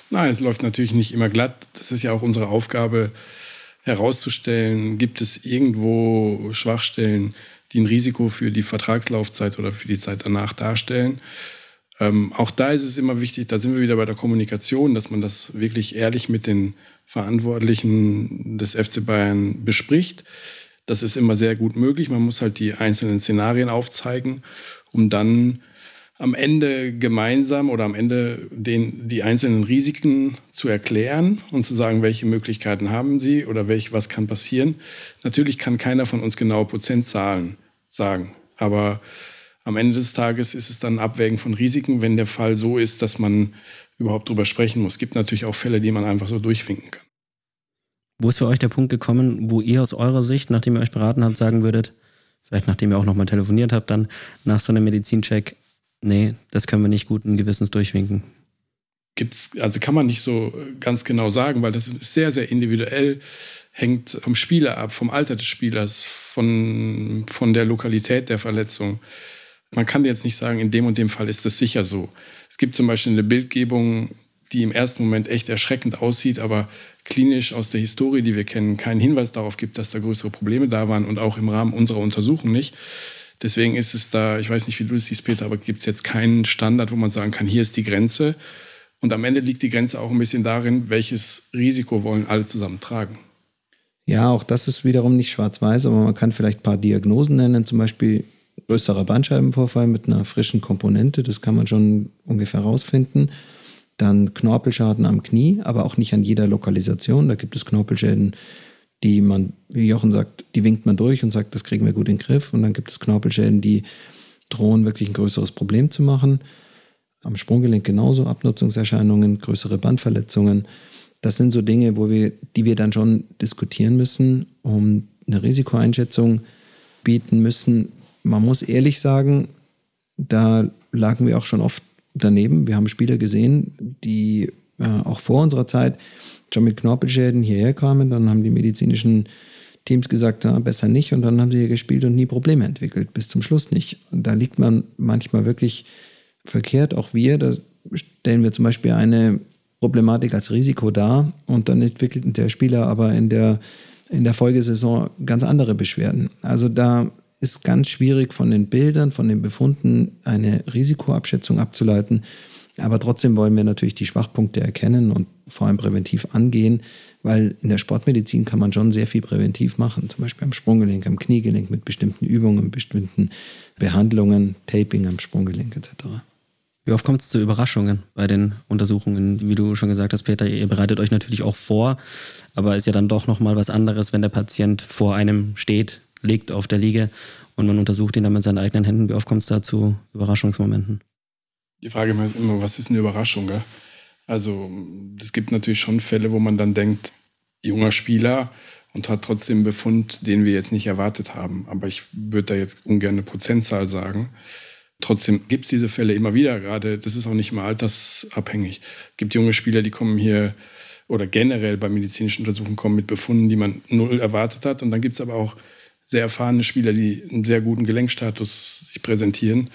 Nein, es läuft natürlich nicht immer glatt. Das ist ja auch unsere Aufgabe herauszustellen, gibt es irgendwo Schwachstellen, die ein Risiko für die Vertragslaufzeit oder für die Zeit danach darstellen. Ähm, auch da ist es immer wichtig, da sind wir wieder bei der Kommunikation, dass man das wirklich ehrlich mit den Verantwortlichen des FC Bayern bespricht. Das ist immer sehr gut möglich. Man muss halt die einzelnen Szenarien aufzeigen, um dann am Ende gemeinsam oder am Ende den, die einzelnen Risiken zu erklären und zu sagen, welche Möglichkeiten haben sie oder welch, was kann passieren. Natürlich kann keiner von uns genaue Prozentzahlen sagen, aber am Ende des Tages ist es dann Abwägen von Risiken, wenn der Fall so ist, dass man überhaupt drüber sprechen muss. Es gibt natürlich auch Fälle, die man einfach so durchwinken kann. Wo ist für euch der Punkt gekommen, wo ihr aus eurer Sicht, nachdem ihr euch beraten habt, sagen würdet, vielleicht nachdem ihr auch nochmal telefoniert habt, dann nach so einem Medizincheck, nee, das können wir nicht guten Gewissens durchwinken. Gibt's, also kann man nicht so ganz genau sagen, weil das ist sehr, sehr individuell, hängt vom Spieler ab, vom Alter des Spielers, von, von der Lokalität der Verletzung. Man kann jetzt nicht sagen, in dem und dem Fall ist das sicher so. Es gibt zum Beispiel eine Bildgebung, die im ersten Moment echt erschreckend aussieht, aber klinisch aus der Historie, die wir kennen, keinen Hinweis darauf gibt, dass da größere Probleme da waren und auch im Rahmen unserer Untersuchung nicht. Deswegen ist es da, ich weiß nicht, wie du es siehst, Peter, aber gibt es jetzt keinen Standard, wo man sagen kann, hier ist die Grenze. Und am Ende liegt die Grenze auch ein bisschen darin, welches Risiko wollen alle zusammen tragen. Ja, auch das ist wiederum nicht schwarz-weiß, aber man kann vielleicht ein paar Diagnosen nennen, zum Beispiel größerer Bandscheibenvorfall mit einer frischen Komponente, das kann man schon ungefähr rausfinden. Dann Knorpelschaden am Knie, aber auch nicht an jeder Lokalisation. Da gibt es Knorpelschäden, die man, wie Jochen sagt, die winkt man durch und sagt, das kriegen wir gut in den Griff. Und dann gibt es Knorpelschäden, die drohen wirklich ein größeres Problem zu machen. Am Sprunggelenk genauso, Abnutzungserscheinungen, größere Bandverletzungen. Das sind so Dinge, wo wir, die wir dann schon diskutieren müssen, um eine Risikoeinschätzung bieten müssen. Man muss ehrlich sagen, da lagen wir auch schon oft daneben. Wir haben Spieler gesehen, die äh, auch vor unserer Zeit schon mit Knorpelschäden hierher kamen. Dann haben die medizinischen Teams gesagt, ja, besser nicht. Und dann haben sie hier gespielt und nie Probleme entwickelt, bis zum Schluss nicht. Und da liegt man manchmal wirklich verkehrt. Auch wir, da stellen wir zum Beispiel eine Problematik als Risiko dar und dann entwickelt der Spieler aber in der, in der Folgesaison ganz andere Beschwerden. Also da ist ganz schwierig von den Bildern, von den Befunden eine Risikoabschätzung abzuleiten. Aber trotzdem wollen wir natürlich die Schwachpunkte erkennen und vor allem präventiv angehen, weil in der Sportmedizin kann man schon sehr viel präventiv machen, zum Beispiel am Sprunggelenk, am Kniegelenk mit bestimmten Übungen, bestimmten Behandlungen, Taping am Sprunggelenk etc. Wie oft kommt es zu Überraschungen bei den Untersuchungen? Wie du schon gesagt hast, Peter, ihr bereitet euch natürlich auch vor, aber ist ja dann doch nochmal was anderes, wenn der Patient vor einem steht, liegt auf der Liege und man untersucht ihn dann mit seinen eigenen Händen. Wie oft kommt es da zu Überraschungsmomenten? Die Frage ist immer, was ist eine Überraschung? Gell? Also es gibt natürlich schon Fälle, wo man dann denkt, junger Spieler und hat trotzdem einen Befund, den wir jetzt nicht erwartet haben. Aber ich würde da jetzt ungern eine Prozentzahl sagen. Trotzdem gibt es diese Fälle immer wieder, gerade das ist auch nicht immer altersabhängig. Es gibt junge Spieler, die kommen hier oder generell bei medizinischen Untersuchungen kommen mit Befunden, die man null erwartet hat. Und dann gibt es aber auch sehr erfahrene Spieler, die einen sehr guten Gelenkstatus sich präsentieren,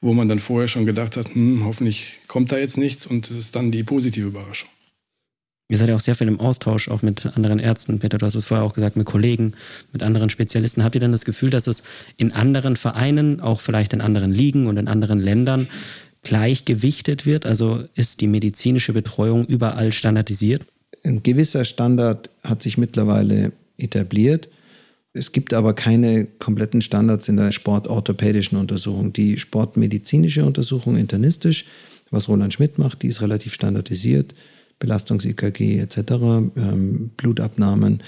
wo man dann vorher schon gedacht hat, hm, hoffentlich kommt da jetzt nichts und es ist dann die positive Überraschung. Ihr seid ja auch sehr viel im Austausch, auch mit anderen Ärzten. Peter, du hast es vorher auch gesagt, mit Kollegen, mit anderen Spezialisten. Habt ihr denn das Gefühl, dass es in anderen Vereinen, auch vielleicht in anderen Ligen und in anderen Ländern gleichgewichtet wird? Also ist die medizinische Betreuung überall standardisiert? Ein gewisser Standard hat sich mittlerweile etabliert. Es gibt aber keine kompletten Standards in der sportorthopädischen Untersuchung. Die sportmedizinische Untersuchung internistisch, was Roland Schmidt macht, die ist relativ standardisiert. Belastungs-EKG etc., ähm, Blutabnahmen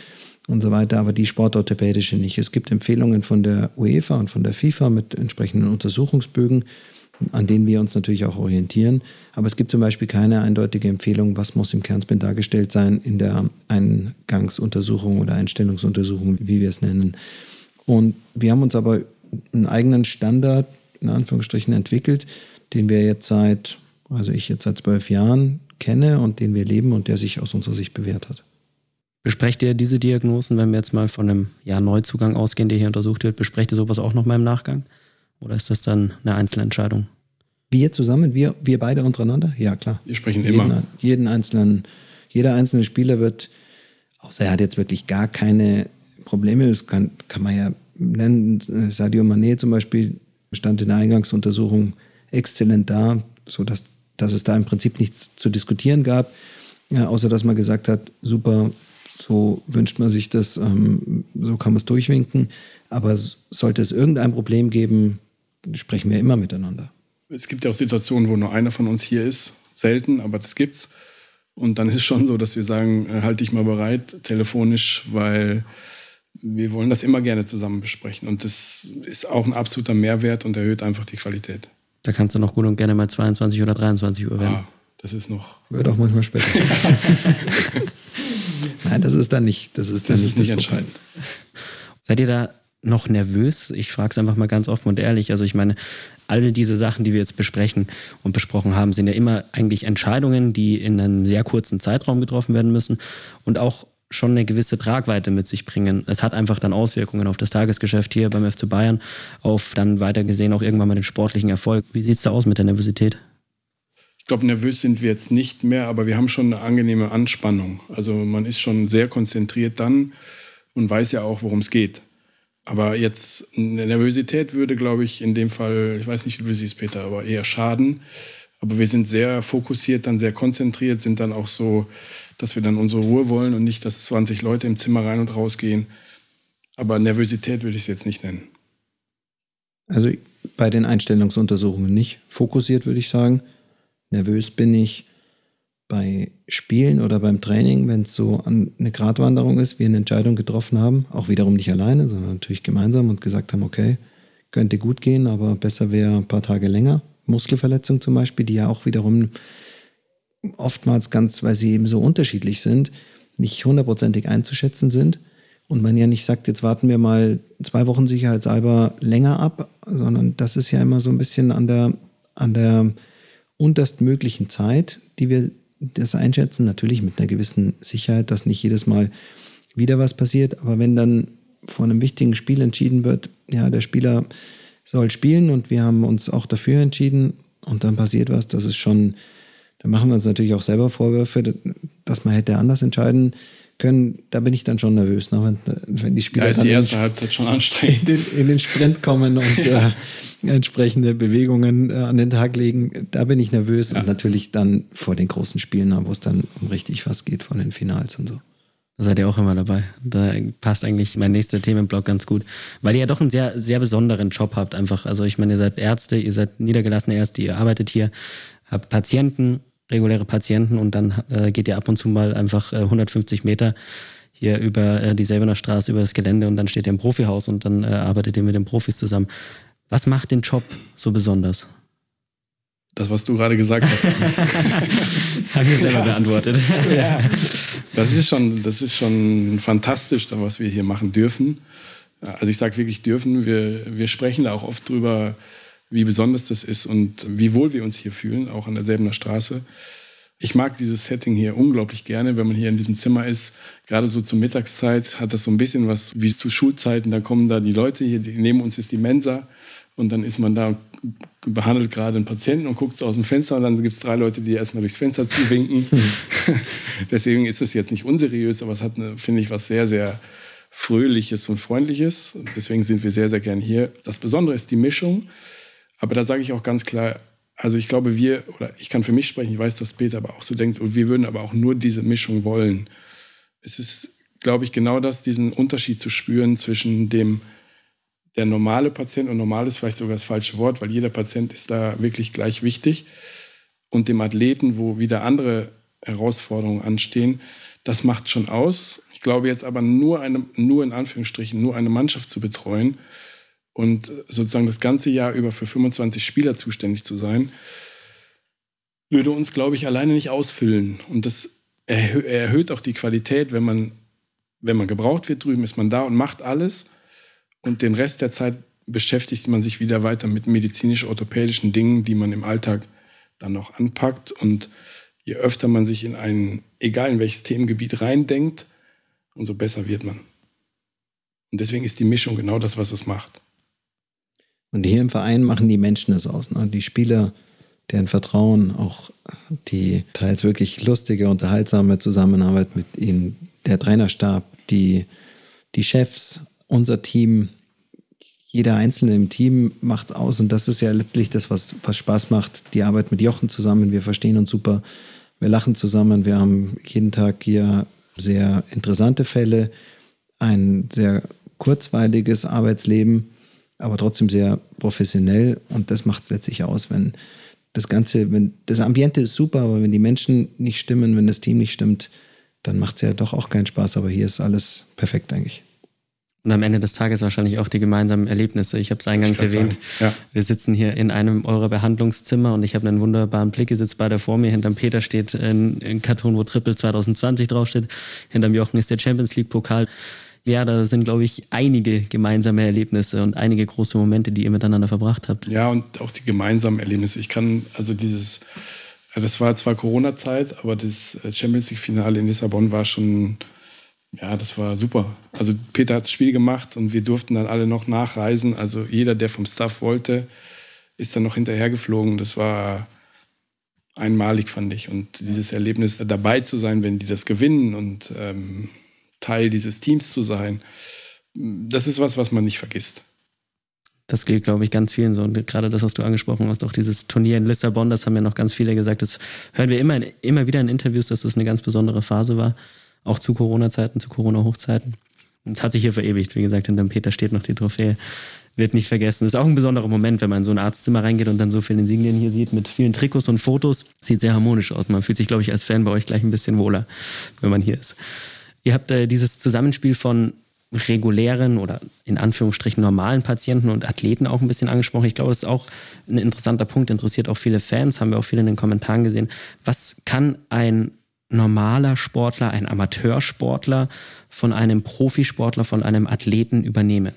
und so weiter, aber die sportorthopädische nicht. Es gibt Empfehlungen von der UEFA und von der FIFA mit entsprechenden Untersuchungsbögen, an denen wir uns natürlich auch orientieren. Aber es gibt zum Beispiel keine eindeutige Empfehlung, was muss im Kernspin dargestellt sein in der Eingangsuntersuchung oder Einstellungsuntersuchung, wie wir es nennen. Und wir haben uns aber einen eigenen Standard, in Anführungsstrichen, entwickelt, den wir jetzt seit, also ich jetzt seit zwölf Jahren kenne und den wir leben und der sich aus unserer Sicht bewährt hat. Besprecht ihr diese Diagnosen, wenn wir jetzt mal von einem ja, Neuzugang ausgehen, der hier untersucht wird, besprecht ihr sowas auch nochmal im Nachgang? Oder ist das dann eine Einzelentscheidung? Wir zusammen, wir, wir beide untereinander? Ja, klar. Wir sprechen jeden, immer. Jeden einzelnen, jeder einzelne Spieler wird, außer er hat jetzt wirklich gar keine Probleme, das kann, kann man ja nennen, Sadio Mané zum Beispiel stand in der Eingangsuntersuchung exzellent da, sodass dass es da im Prinzip nichts zu diskutieren gab, ja, außer dass man gesagt hat, super, so wünscht man sich das, ähm, so kann man es durchwinken. Aber sollte es irgendein Problem geben, sprechen wir immer miteinander. Es gibt ja auch Situationen, wo nur einer von uns hier ist. Selten, aber das gibt's. Und dann ist es schon so, dass wir sagen, äh, halt dich mal bereit, telefonisch, weil wir wollen das immer gerne zusammen besprechen. Und das ist auch ein absoluter Mehrwert und erhöht einfach die Qualität. Da kannst du noch gut und gerne mal 22 oder 23 Uhr werden. Ah, das ist noch. Wird auch manchmal später. [LAUGHS] Nein, das ist dann nicht, das ist dann das nicht, ist nicht entscheidend. Seid ihr da noch nervös? Ich frage es einfach mal ganz offen und ehrlich. Also ich meine, all diese Sachen, die wir jetzt besprechen und besprochen haben, sind ja immer eigentlich Entscheidungen, die in einem sehr kurzen Zeitraum getroffen werden müssen und auch schon eine gewisse Tragweite mit sich bringen. Es hat einfach dann Auswirkungen auf das Tagesgeschäft hier beim FC Bayern, auf dann weiter gesehen auch irgendwann mal den sportlichen Erfolg. Wie sieht es da aus mit der Nervosität? Ich glaube, nervös sind wir jetzt nicht mehr, aber wir haben schon eine angenehme Anspannung. Also man ist schon sehr konzentriert dann und weiß ja auch, worum es geht. Aber jetzt eine Nervosität würde, glaube ich, in dem Fall, ich weiß nicht, wie du siehst, Peter, aber eher schaden. Aber wir sind sehr fokussiert, dann sehr konzentriert, sind dann auch so dass wir dann unsere Ruhe wollen und nicht, dass 20 Leute im Zimmer rein und raus gehen. Aber Nervosität würde ich es jetzt nicht nennen. Also bei den Einstellungsuntersuchungen nicht fokussiert, würde ich sagen. Nervös bin ich bei Spielen oder beim Training, wenn es so eine Gratwanderung ist, wir eine Entscheidung getroffen haben, auch wiederum nicht alleine, sondern natürlich gemeinsam und gesagt haben, okay, könnte gut gehen, aber besser wäre ein paar Tage länger. Muskelverletzung zum Beispiel, die ja auch wiederum oftmals ganz, weil sie eben so unterschiedlich sind, nicht hundertprozentig einzuschätzen sind. Und man ja nicht sagt, jetzt warten wir mal zwei Wochen sicherheitshalber länger ab, sondern das ist ja immer so ein bisschen an der, an der unterstmöglichen Zeit, die wir das einschätzen. Natürlich mit einer gewissen Sicherheit, dass nicht jedes Mal wieder was passiert. Aber wenn dann vor einem wichtigen Spiel entschieden wird, ja, der Spieler soll spielen und wir haben uns auch dafür entschieden und dann passiert was, das ist schon da machen wir uns natürlich auch selber Vorwürfe, dass man hätte anders entscheiden können. Da bin ich dann schon nervös, ne? wenn, wenn die Spieler da ist dann die erste Halbzeit schon anstrengend. [LAUGHS] In den, in den Sprint kommen und äh, [LAUGHS] entsprechende Bewegungen äh, an den Tag legen. Da bin ich nervös ja. und natürlich dann vor den großen Spielen, wo es dann um richtig was geht, vor den Finals und so. Da seid ihr auch immer dabei. Da passt eigentlich mein nächster Themenblock ganz gut. Weil ihr ja doch einen sehr, sehr besonderen Job habt einfach. Also ich meine, ihr seid Ärzte, ihr seid niedergelassene Ärzte, ihr arbeitet hier, habt Patienten, reguläre Patienten und dann äh, geht ihr ab und zu mal einfach äh, 150 Meter hier über äh, die Selbener Straße, über das Gelände und dann steht ihr im Profihaus und dann äh, arbeitet ihr mit den Profis zusammen. Was macht den Job so besonders? Das, was du gerade gesagt hast. [LAUGHS] Habe ich selber ja. beantwortet. ja. Das ist schon, das ist schon fantastisch, was wir hier machen dürfen. Also ich sage wirklich dürfen. Wir, wir sprechen da auch oft drüber, wie besonders das ist und wie wohl wir uns hier fühlen, auch an derselben Straße. Ich mag dieses Setting hier unglaublich gerne, wenn man hier in diesem Zimmer ist. Gerade so zur Mittagszeit hat das so ein bisschen was wie zu Schulzeiten. Da kommen da die Leute hier, neben uns ist die Mensa und dann ist man da behandelt gerade einen Patienten und guckt so aus dem Fenster und dann gibt es drei Leute, die erstmal durchs Fenster zuwinken. [LAUGHS] [LAUGHS] Deswegen ist es jetzt nicht unseriös, aber es hat, finde ich, was sehr, sehr Fröhliches und Freundliches. Deswegen sind wir sehr, sehr gern hier. Das Besondere ist die Mischung. Aber da sage ich auch ganz klar, also ich glaube, wir, oder ich kann für mich sprechen, ich weiß, dass Peter aber auch so denkt, und wir würden aber auch nur diese Mischung wollen. Es ist, glaube ich, genau das, diesen Unterschied zu spüren zwischen dem der normale Patient, und normal ist vielleicht sogar das falsche Wort, weil jeder Patient ist da wirklich gleich wichtig, und dem Athleten, wo wieder andere Herausforderungen anstehen, das macht schon aus. Ich glaube jetzt aber nur, eine, nur in Anführungsstrichen, nur eine Mannschaft zu betreuen und sozusagen das ganze Jahr über für 25 Spieler zuständig zu sein, würde uns, glaube ich, alleine nicht ausfüllen. Und das erhöht auch die Qualität, wenn man, wenn man gebraucht wird drüben, ist man da und macht alles und den Rest der Zeit beschäftigt man sich wieder weiter mit medizinisch-orthopädischen Dingen, die man im Alltag dann noch anpackt. Und je öfter man sich in ein, egal in welches Themengebiet reindenkt, umso besser wird man. Und deswegen ist die Mischung genau das, was es macht. Und hier im Verein machen die Menschen es aus. Ne? Die Spieler, deren Vertrauen, auch die teils wirklich lustige, unterhaltsame Zusammenarbeit mit ihnen, der Trainerstab, die, die Chefs, unser Team, jeder Einzelne im Team macht es aus. Und das ist ja letztlich das, was, was Spaß macht. Die Arbeit mit Jochen zusammen. Wir verstehen uns super. Wir lachen zusammen. Wir haben jeden Tag hier sehr interessante Fälle, ein sehr kurzweiliges Arbeitsleben, aber trotzdem sehr professionell. Und das macht es letztlich aus, wenn das Ganze, wenn das Ambiente ist super, aber wenn die Menschen nicht stimmen, wenn das Team nicht stimmt, dann macht es ja doch auch keinen Spaß. Aber hier ist alles perfekt eigentlich. Und am Ende des Tages wahrscheinlich auch die gemeinsamen Erlebnisse. Ich habe es eingangs erwähnt. Ja. Wir sitzen hier in einem eurer Behandlungszimmer und ich habe einen wunderbaren Blick. Ihr sitzt beide vor mir. Hinterm Peter steht ein, ein Karton, wo Triple 2020 draufsteht. Hinterm Jochen ist der Champions League Pokal. Ja, da sind, glaube ich, einige gemeinsame Erlebnisse und einige große Momente, die ihr miteinander verbracht habt. Ja, und auch die gemeinsamen Erlebnisse. Ich kann, also dieses, das war zwar Corona-Zeit, aber das Champions League-Finale in Lissabon war schon ja, das war super. Also Peter hat das Spiel gemacht und wir durften dann alle noch nachreisen. Also jeder, der vom Staff wollte, ist dann noch hinterhergeflogen. Das war einmalig, fand ich. Und dieses Erlebnis, dabei zu sein, wenn die das gewinnen und ähm, Teil dieses Teams zu sein, das ist was, was man nicht vergisst. Das gilt, glaube ich, ganz vielen so. Und gerade das, was du angesprochen hast, auch dieses Turnier in Lissabon, das haben ja noch ganz viele gesagt. Das hören wir immer, immer wieder in Interviews, dass das eine ganz besondere Phase war auch zu Corona-Zeiten, zu Corona-Hochzeiten. Und es hat sich hier verewigt. Wie gesagt, hinterm Peter steht noch die Trophäe. Wird nicht vergessen. Das ist auch ein besonderer Moment, wenn man in so ein Arztzimmer reingeht und dann so viele Insignien hier sieht mit vielen Trikots und Fotos. Sieht sehr harmonisch aus. Man fühlt sich, glaube ich, als Fan bei euch gleich ein bisschen wohler, wenn man hier ist. Ihr habt äh, dieses Zusammenspiel von regulären oder in Anführungsstrichen normalen Patienten und Athleten auch ein bisschen angesprochen. Ich glaube, das ist auch ein interessanter Punkt, interessiert auch viele Fans, haben wir auch viele in den Kommentaren gesehen. Was kann ein normaler Sportler, ein Amateursportler von einem Profisportler, von einem Athleten übernehmen?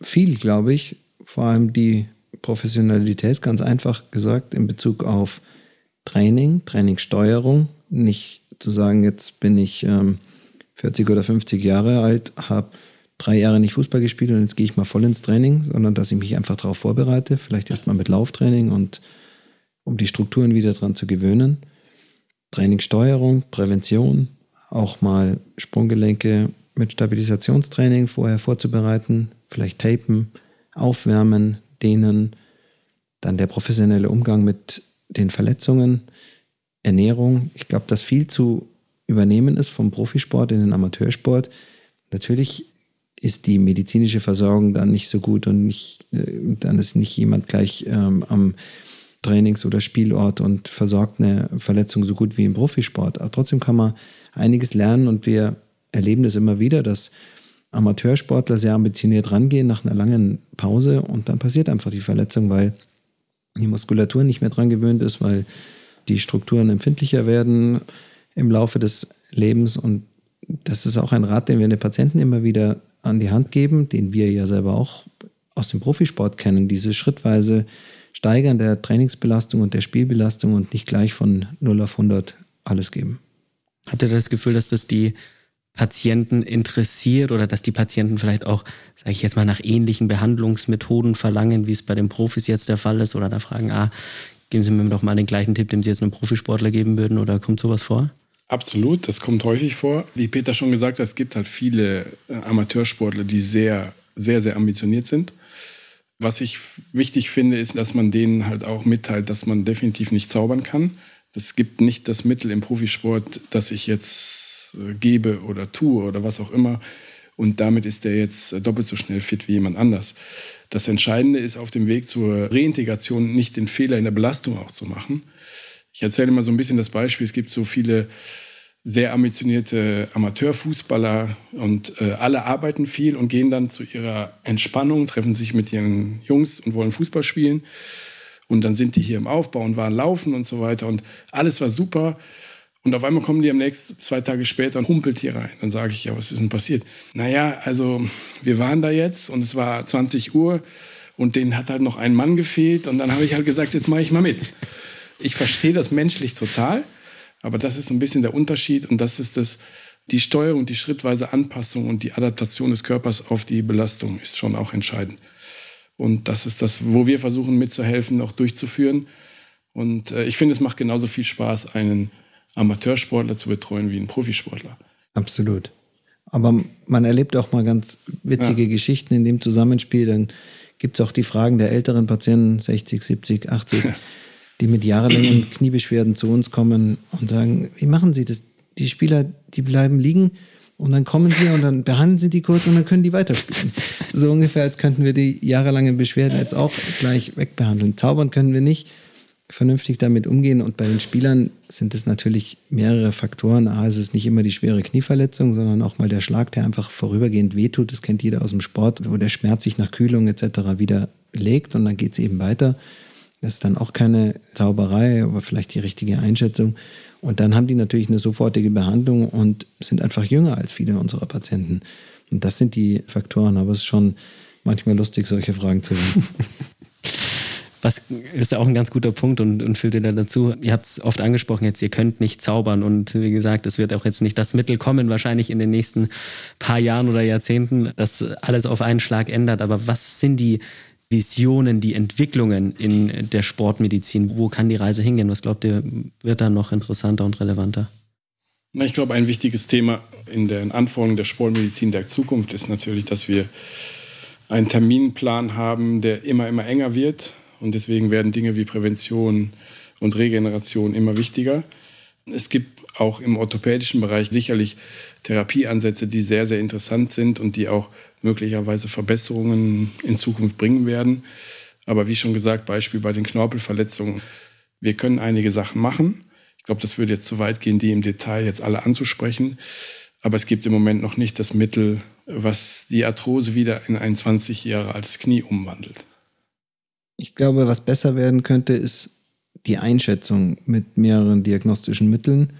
Viel, glaube ich. Vor allem die Professionalität, ganz einfach gesagt, in Bezug auf Training, Trainingssteuerung. Nicht zu sagen, jetzt bin ich ähm, 40 oder 50 Jahre alt, habe drei Jahre nicht Fußball gespielt und jetzt gehe ich mal voll ins Training, sondern dass ich mich einfach darauf vorbereite, vielleicht erstmal mit Lauftraining und um die Strukturen wieder dran zu gewöhnen. Trainingssteuerung, Prävention, auch mal Sprunggelenke mit Stabilisationstraining vorher vorzubereiten, vielleicht tapen, aufwärmen, dehnen, dann der professionelle Umgang mit den Verletzungen, Ernährung. Ich glaube, dass viel zu Übernehmen ist vom Profisport in den Amateursport. Natürlich ist die medizinische Versorgung dann nicht so gut und nicht, äh, dann ist nicht jemand gleich ähm, am Trainings- oder Spielort und versorgt eine Verletzung so gut wie im Profisport. Aber trotzdem kann man einiges lernen und wir erleben das immer wieder, dass Amateursportler sehr ambitioniert rangehen nach einer langen Pause und dann passiert einfach die Verletzung, weil die Muskulatur nicht mehr dran gewöhnt ist, weil die Strukturen empfindlicher werden im Laufe des Lebens und das ist auch ein Rat, den wir den Patienten immer wieder an die Hand geben, den wir ja selber auch aus dem Profisport kennen, diese schrittweise Steigern der Trainingsbelastung und der Spielbelastung und nicht gleich von 0 auf 100 alles geben. Hat ihr das Gefühl, dass das die Patienten interessiert oder dass die Patienten vielleicht auch, sage ich jetzt mal, nach ähnlichen Behandlungsmethoden verlangen, wie es bei den Profis jetzt der Fall ist oder da fragen, ah, geben Sie mir doch mal den gleichen Tipp, den Sie jetzt einem Profisportler geben würden oder kommt sowas vor? Absolut, das kommt häufig vor. Wie Peter schon gesagt hat, es gibt halt viele äh, Amateursportler, die sehr, sehr, sehr ambitioniert sind. Was ich wichtig finde, ist, dass man denen halt auch mitteilt, dass man definitiv nicht zaubern kann. Es gibt nicht das Mittel im Profisport, das ich jetzt äh, gebe oder tue oder was auch immer. Und damit ist der jetzt äh, doppelt so schnell fit wie jemand anders. Das Entscheidende ist auf dem Weg zur Reintegration nicht den Fehler in der Belastung auch zu machen, ich erzähle mal so ein bisschen das Beispiel. Es gibt so viele sehr ambitionierte Amateurfußballer und äh, alle arbeiten viel und gehen dann zu ihrer Entspannung, treffen sich mit ihren Jungs und wollen Fußball spielen. Und dann sind die hier im Aufbau und waren laufen und so weiter. Und alles war super. Und auf einmal kommen die am nächsten, zwei Tage später und humpelt hier rein. Dann sage ich, ja, was ist denn passiert? Naja, also wir waren da jetzt und es war 20 Uhr und denen hat halt noch ein Mann gefehlt. Und dann habe ich halt gesagt, jetzt mache ich mal mit ich verstehe das menschlich total, aber das ist ein bisschen der Unterschied und das ist das, die Steuerung, die schrittweise Anpassung und die Adaptation des Körpers auf die Belastung ist schon auch entscheidend. Und das ist das, wo wir versuchen mitzuhelfen, auch durchzuführen. Und äh, ich finde, es macht genauso viel Spaß, einen Amateursportler zu betreuen wie einen Profisportler. Absolut. Aber man erlebt auch mal ganz witzige ja. Geschichten in dem Zusammenspiel. Dann gibt es auch die Fragen der älteren Patienten, 60, 70, 80. Die mit jahrelangen [CLEARS THROAT] Kniebeschwerden zu uns kommen und sagen, wie machen Sie das? Die Spieler, die bleiben liegen und dann kommen sie und dann behandeln sie die kurz und dann können die weiterspielen. [LAUGHS] So ungefähr, als könnten wir die jahrelangen Beschwerden jetzt auch gleich wegbehandeln. Zaubern können wir nicht, vernünftig damit umgehen. Und bei den Spielern sind es natürlich mehrere Faktoren. A, es ist nicht immer die schwere Knieverletzung, sondern auch mal der Schlag, der einfach vorübergehend wehtut. Das kennt jeder aus dem Sport, wo der Schmerz sich nach Kühlung etc. wieder legt und dann geht es eben weiter. Das ist dann auch keine Zauberei, aber vielleicht die richtige Einschätzung. Und dann haben die natürlich eine sofortige Behandlung und sind einfach jünger als viele unserer Patienten. Und das sind die Faktoren, aber es ist schon manchmal lustig, solche Fragen zu hören. [LAUGHS] Was ist ja auch ein ganz guter Punkt und, und führt ihr da dazu. Ihr habt es oft angesprochen jetzt, ihr könnt nicht zaubern und wie gesagt, es wird auch jetzt nicht das Mittel kommen, wahrscheinlich in den nächsten paar Jahren oder Jahrzehnten, das alles auf einen Schlag ändert. Aber was sind die Visionen, die Entwicklungen in der Sportmedizin? Wo kann die Reise hingehen? Was glaubt ihr, wird da noch interessanter und relevanter? Na, ich glaube, ein wichtiges Thema in den Anforderungen der Sportmedizin der Zukunft ist natürlich, dass wir einen Terminplan haben, der immer, immer enger wird. Und deswegen werden Dinge wie Prävention und Regeneration immer wichtiger. Es gibt auch im orthopädischen Bereich sicherlich Therapieansätze, die sehr, sehr interessant sind und die auch möglicherweise Verbesserungen in Zukunft bringen werden. Aber wie schon gesagt, Beispiel bei den Knorpelverletzungen. Wir können einige Sachen machen. Ich glaube, das würde jetzt zu weit gehen, die im Detail jetzt alle anzusprechen. Aber es gibt im Moment noch nicht das Mittel, was die Arthrose wieder in ein 20 Jahre altes Knie umwandelt. Ich glaube, was besser werden könnte, ist die Einschätzung mit mehreren diagnostischen Mitteln.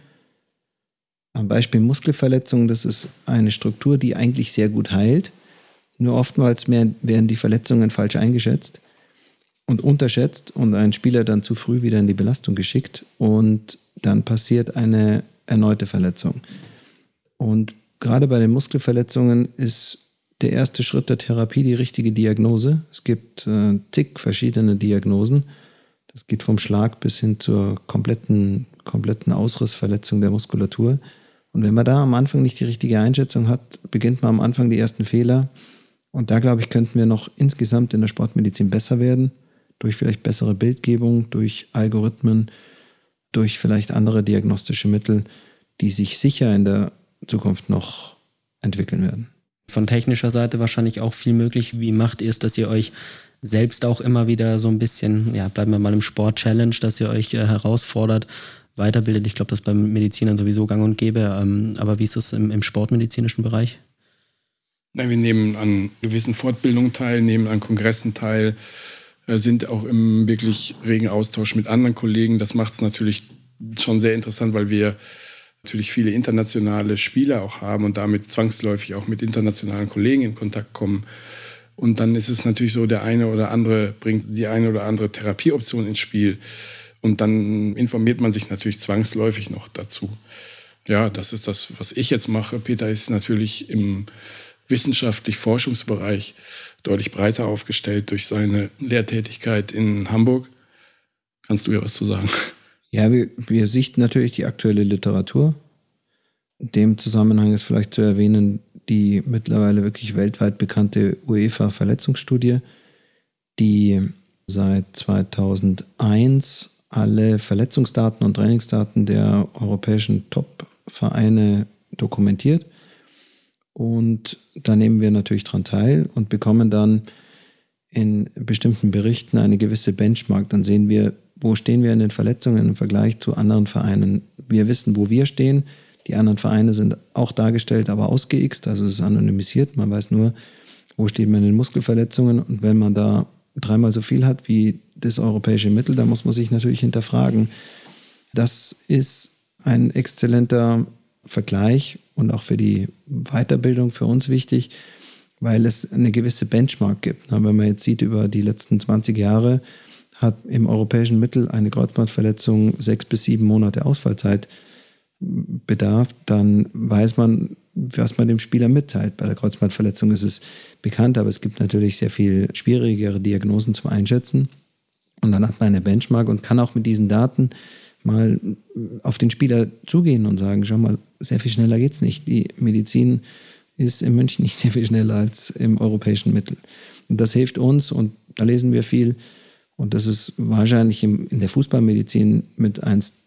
Am Beispiel Muskelverletzungen, das ist eine Struktur, die eigentlich sehr gut heilt. Nur oftmals werden die Verletzungen falsch eingeschätzt und unterschätzt und ein Spieler dann zu früh wieder in die Belastung geschickt und dann passiert eine erneute Verletzung. Und gerade bei den Muskelverletzungen ist der erste Schritt der Therapie die richtige Diagnose. Es gibt äh, zig verschiedene Diagnosen. Das geht vom Schlag bis hin zur kompletten, kompletten Ausrissverletzung der Muskulatur. Und wenn man da am Anfang nicht die richtige Einschätzung hat, beginnt man am Anfang die ersten Fehler. Und da, glaube ich, könnten wir noch insgesamt in der Sportmedizin besser werden, durch vielleicht bessere Bildgebung, durch Algorithmen, durch vielleicht andere diagnostische Mittel, die sich sicher in der Zukunft noch entwickeln werden. Von technischer Seite wahrscheinlich auch viel möglich. Wie macht ihr es, dass ihr euch selbst auch immer wieder so ein bisschen, ja, bleiben wir mal im Sport-Challenge, dass ihr euch äh, herausfordert, weiterbildet? Ich glaube, das ist beim Medizinern sowieso gang und gäbe. Ähm, aber wie ist es im, im sportmedizinischen Bereich? Na, wir nehmen an gewissen Fortbildungen teil, nehmen an Kongressen teil, äh, sind auch im wirklich regen Austausch mit anderen Kollegen. Das macht es natürlich schon sehr interessant, weil wir natürlich viele internationale Spieler auch haben und damit zwangsläufig auch mit internationalen Kollegen in Kontakt kommen. Und dann ist es natürlich so, der eine oder andere bringt die eine oder andere Therapieoption ins Spiel. Und dann informiert man sich natürlich zwangsläufig noch dazu. Ja, das ist das, was ich jetzt mache. Peter ist natürlich im wissenschaftlich-Forschungsbereich deutlich breiter aufgestellt durch seine Lehrtätigkeit in Hamburg. Kannst du ja was zu sagen? Ja, wir, wir sichten natürlich die aktuelle Literatur. In dem Zusammenhang ist vielleicht zu erwähnen die mittlerweile wirklich weltweit bekannte UEFA-Verletzungsstudie, die seit 2001 alle Verletzungsdaten und Trainingsdaten der europäischen Top-Vereine dokumentiert. Und da nehmen wir natürlich dran teil und bekommen dann in bestimmten Berichten eine gewisse Benchmark. Dann sehen wir, wo stehen wir in den Verletzungen im Vergleich zu anderen Vereinen. Wir wissen, wo wir stehen. Die anderen Vereine sind auch dargestellt, aber ausgeixt, also es ist anonymisiert. Man weiß nur, wo steht man in den Muskelverletzungen. Und wenn man da dreimal so viel hat wie das europäische Mittel, dann muss man sich natürlich hinterfragen. Das ist ein exzellenter Vergleich und auch für die Weiterbildung für uns wichtig, weil es eine gewisse Benchmark gibt. Wenn man jetzt sieht, über die letzten 20 Jahre hat im europäischen Mittel eine Kreuzbandverletzung sechs bis sieben Monate Ausfallzeit bedarf, dann weiß man, was man dem Spieler mitteilt. Bei der Kreuzbandverletzung ist es bekannt, aber es gibt natürlich sehr viel schwierigere Diagnosen zum Einschätzen. Und dann hat man eine Benchmark und kann auch mit diesen Daten mal auf den Spieler zugehen und sagen, schau mal, sehr viel schneller geht es nicht. Die Medizin ist in München nicht [LAUGHS] sehr viel schneller als im europäischen Mittel. Und das hilft uns und da lesen wir viel. Und das ist wahrscheinlich in der Fußballmedizin mit eins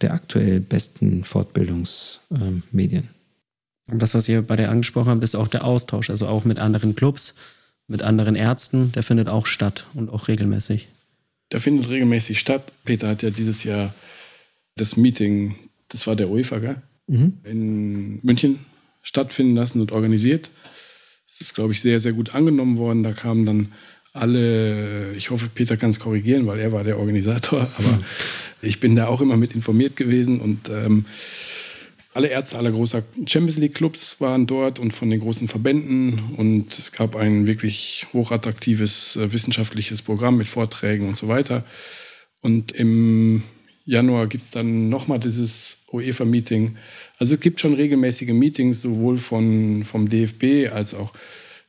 der aktuell besten Fortbildungsmedien. Und das, was ihr bei der angesprochen habt, ist auch der Austausch, also auch mit anderen Clubs, mit anderen Ärzten, der findet auch statt und auch regelmäßig. Der findet regelmäßig statt. Peter hat ja dieses Jahr das Meeting, das war der UEFA, gell? Mhm. in München stattfinden lassen und organisiert. Es ist, glaube ich, sehr, sehr gut angenommen worden. Da kamen dann alle, ich hoffe, Peter kann es korrigieren, weil er war der Organisator, [LAUGHS] aber mhm. ich bin da auch immer mit informiert gewesen und ähm, alle Ärzte aller großer Champions League Clubs waren dort und von den großen Verbänden und es gab ein wirklich hochattraktives äh, wissenschaftliches Programm mit Vorträgen und so weiter. Und im Januar gibt es dann nochmal dieses UEFA-Meeting. Also es gibt schon regelmäßige Meetings, sowohl von, vom DFB als auch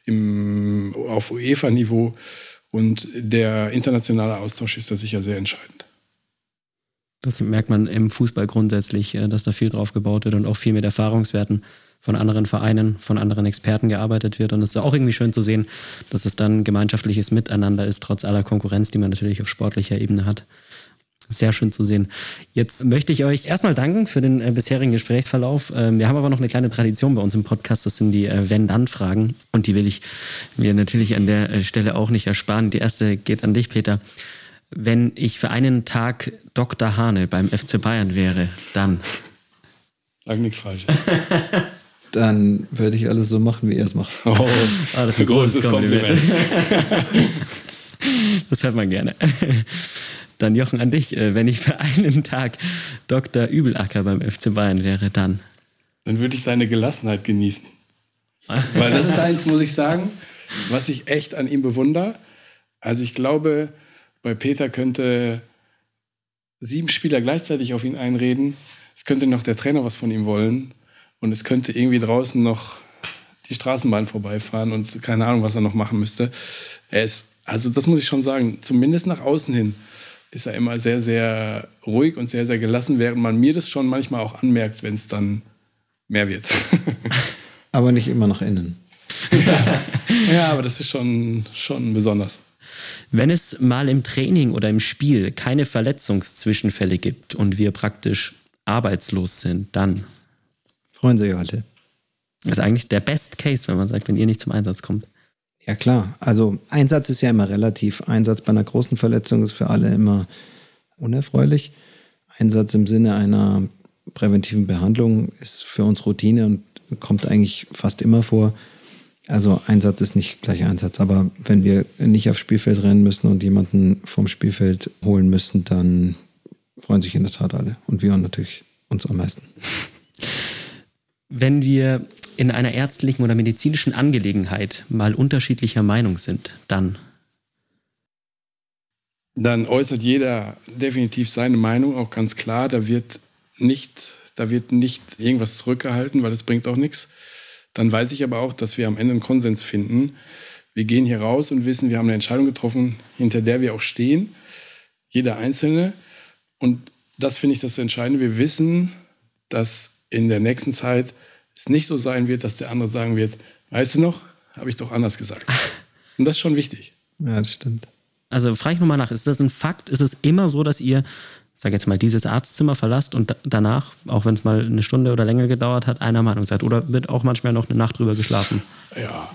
im, auf UEFA-Niveau. Und der internationale Austausch ist da sicher sehr entscheidend. Das merkt man im Fußball grundsätzlich, äh, dass da viel drauf gebaut wird und auch viel mit Erfahrungswerten von anderen Vereinen, von anderen Experten gearbeitet wird. Und es ist auch irgendwie schön zu sehen, dass es dann gemeinschaftliches Miteinander ist, trotz aller Konkurrenz, die man natürlich auf sportlicher Ebene hat. Sehr schön zu sehen. Jetzt möchte ich euch erstmal danken für den äh, bisherigen Gesprächsverlauf. Ähm, wir haben aber noch eine kleine Tradition bei uns im Podcast. Das sind die äh, Wenn-Dann-Fragen. Und die will ich mir natürlich an der Stelle auch nicht ersparen. Die erste geht an dich, Peter. Wenn ich für einen Tag Dr. Hane beim FC Bayern wäre, dann. Sag nichts falsch. [LAUGHS] dann würde ich alles so machen, wie er es macht. Oh, ah, das ist ein großes Kompliment. Kompliment. [LAUGHS] das hört man gerne. [LAUGHS] Dann Jochen an dich, äh, wenn ich für einen Tag Dr. Übelacker beim FC Bayern wäre, dann. Dann würde ich seine Gelassenheit genießen. Weil das ist eins, muss ich sagen, was ich echt an ihm bewundere. Also ich glaube, bei Peter könnte sieben Spieler gleichzeitig auf ihn einreden. Es könnte noch der Trainer was von ihm wollen. Und es könnte irgendwie draußen noch die Straßenbahn vorbeifahren und keine Ahnung, was er noch machen müsste. Er ist, also das muss ich schon sagen, zumindest nach außen hin ist er immer sehr, sehr ruhig und sehr, sehr gelassen, während man mir das schon manchmal auch anmerkt, wenn es dann mehr wird. [LAUGHS] aber nicht immer nach innen. ja, [LAUGHS] ja, aber das ist schon, schon besonders. Wenn es mal im Training oder im Spiel keine Verletzungszwischenfälle gibt und wir praktisch arbeitslos sind, dann freuen sich alle. Das ist eigentlich der Best Case, wenn man sagt, wenn ihr nicht zum Einsatz kommt. Ja klar, also Einsatz ist ja immer relativ. Einsatz bei einer großen Verletzung ist für alle immer unerfreulich. Einsatz im Sinne einer präventiven Behandlung ist für uns Routine und kommt eigentlich fast immer vor. Also Einsatz ist nicht gleich Einsatz, aber wenn wir nicht aufs Spielfeld rennen müssen und jemanden vom Spielfeld holen müssen, dann freuen sich in der Tat alle und wir natürlich uns am meisten. Wenn wir in einer ärztlichen oder medizinischen Angelegenheit mal unterschiedlicher Meinung sind, dann dann äußert jeder definitiv seine Meinung, auch ganz klar. Da wird nicht, da wird nicht irgendwas zurückgehalten, weil das bringt auch nichts. Dann weiß ich aber auch, dass wir am Ende einen Konsens finden. Wir gehen hier raus und wissen, wir haben eine Entscheidung getroffen, hinter der wir auch stehen, jeder Einzelne. Und das finde ich das Entscheidende. Wir wissen, dass in der nächsten Zeit es nicht so sein wird, dass der andere sagen wird, weißt du noch, habe ich doch anders gesagt. [LAUGHS] Und das ist schon wichtig. Ja, das stimmt. Also frage ich nochmal nach, ist das ein Fakt? Ist es immer so, dass ihr, sag jetzt mal, dieses Arztzimmer verlasst und danach, auch wenn es mal eine Stunde oder länger gedauert hat, einer Meinung seid? Oder wird auch manchmal noch eine Nacht drüber geschlafen? Ja,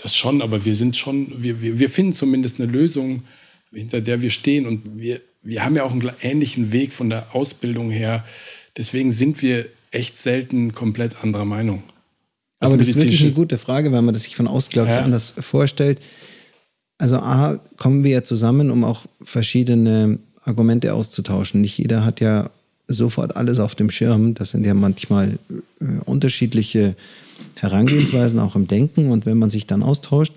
das schon, aber wir sind schon, wir, wir, wir finden zumindest eine Lösung, hinter der wir stehen. Und wir, wir haben ja auch einen ähnlichen Weg von der Ausbildung her. Deswegen sind wir echt selten komplett anderer Meinung. Aber das ist wirklich eine gute Frage, weil man das sich von außen, glaube ich, Ja. anders vorstellt. Also A, kommen wir ja zusammen, um auch verschiedene Argumente auszutauschen. Nicht jeder hat ja sofort alles auf dem Schirm. Das sind ja manchmal äh, unterschiedliche Herangehensweisen auch im Denken. Und wenn man sich dann austauscht,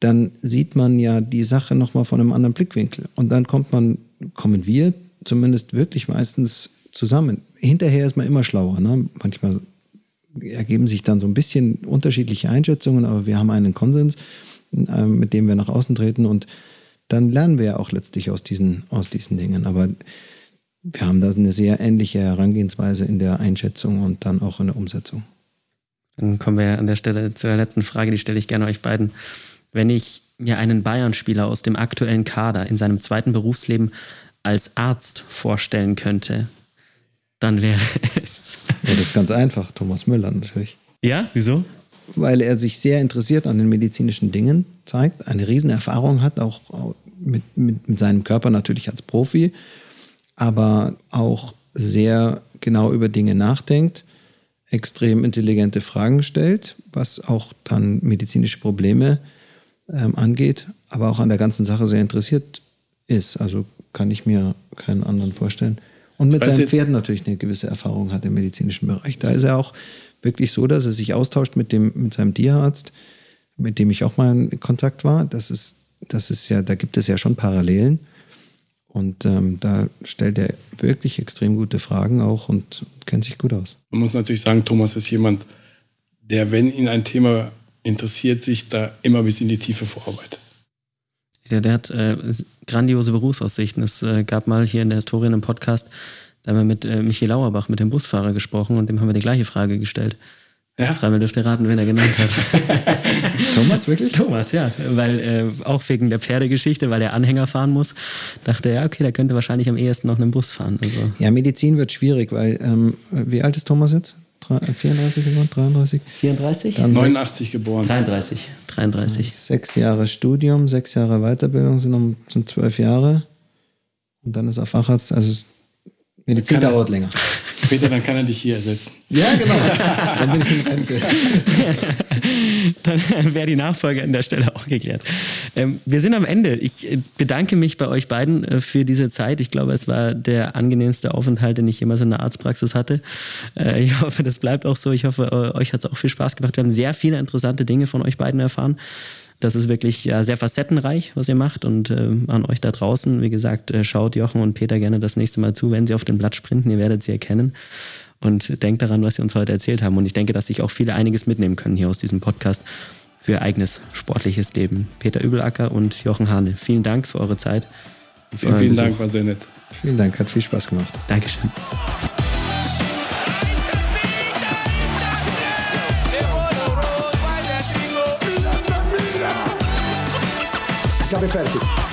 dann sieht man ja die Sache nochmal von einem anderen Blickwinkel. Und dann kommt man, kommen wir zumindest wirklich meistens zusammen. Hinterher ist man immer schlauer. Ne? Manchmal ergeben sich dann so ein bisschen unterschiedliche Einschätzungen, aber wir haben einen Konsens, äh, mit dem wir nach außen treten und dann lernen wir ja auch letztlich aus diesen, aus diesen Dingen. Aber wir haben da eine sehr ähnliche Herangehensweise in der Einschätzung und dann auch in der Umsetzung. Dann kommen wir an der Stelle zur letzten Frage, die stelle ich gerne euch beiden. Wenn ich mir einen Bayern-Spieler aus dem aktuellen Kader in seinem zweiten Berufsleben als Arzt vorstellen könnte, dann wäre [LAUGHS] es. Ja, das ist ganz einfach. Thomas Müller natürlich. Ja, wieso? Weil er sich sehr interessiert an den medizinischen Dingen zeigt, eine Riesenerfahrung hat, auch mit, mit, mit seinem Körper natürlich als Profi, aber auch sehr genau über Dinge nachdenkt, extrem intelligente Fragen stellt, was auch dann medizinische Probleme ähm, angeht, aber auch an der ganzen Sache sehr interessiert ist. Also kann ich mir keinen anderen vorstellen. Und mit Weiß seinem jetzt- Pferd natürlich eine gewisse Erfahrung hat im medizinischen Bereich. Da ist er auch wirklich so, dass er sich austauscht mit, dem, mit seinem Tierarzt, mit dem ich auch mal in Kontakt war. Das ist, das ist ja, da gibt es ja schon Parallelen. Und ähm, da stellt er wirklich extrem gute Fragen auch und kennt sich gut aus. Man muss natürlich sagen, Thomas ist jemand, der, wenn ihn ein Thema interessiert, sich da immer bis in die Tiefe vorarbeitet. Der, der hat äh, grandiose Berufsaussichten. Es äh, gab mal hier in der Historie einen Podcast, da haben wir mit äh, Michi Lauerbach, mit dem Busfahrer gesprochen und dem haben wir die gleiche Frage gestellt. Ja? Dreimal dürft ihr raten, wen er genannt hat. [LAUGHS] Thomas, wirklich? Thomas, ja. Weil äh, auch wegen der Pferdegeschichte, weil er Anhänger fahren muss, dachte er, ja, okay, der könnte wahrscheinlich am ehesten noch einen Bus fahren. Also Ja, Medizin wird schwierig, weil, ähm, wie alt ist Thomas jetzt? Drei- 34 geworden? 33? 34? Dann 89 geboren. 33. 33. sechs Jahre Studium, sechs Jahre Weiterbildung sind, um, sind zwölf Jahre. Und dann ist er Facharzt. Also Medizin Kann er- dauert länger. [LAUGHS] Peter, dann kann er dich hier ersetzen. Ja, genau. dann bin ich in Rente. [LAUGHS] Dann wäre die Nachfolge an der Stelle auch geklärt. Ähm, wir sind am Ende. Ich äh, bedanke mich bei euch beiden äh, für diese Zeit. Ich glaube, es war der angenehmste Aufenthalt, den ich jemals in der Arztpraxis hatte. Äh, ich [LAUGHS] hoffe, das bleibt auch so. Ich hoffe, euch hat es auch viel Spaß gemacht. Wir haben sehr viele interessante Dinge von euch beiden erfahren. Das ist wirklich ja, sehr facettenreich, was ihr macht. Und äh, an euch da draußen, wie gesagt, äh, schaut Jochen und Peter gerne das nächste Mal zu, wenn sie auf dem Blatt sprinten. Ihr werdet sie erkennen. Und denkt daran, was sie uns heute erzählt haben. Und ich denke, dass sich auch viele einiges mitnehmen können hier aus diesem Podcast für ihr eigenes sportliches Leben. Peter Übelacker und Jochen Hane, vielen Dank für eure Zeit. für Vielen, vielen Besuch. Dank, war sehr nett. Vielen Dank, hat viel Spaß gemacht. Dankeschön. Ich habe fertig.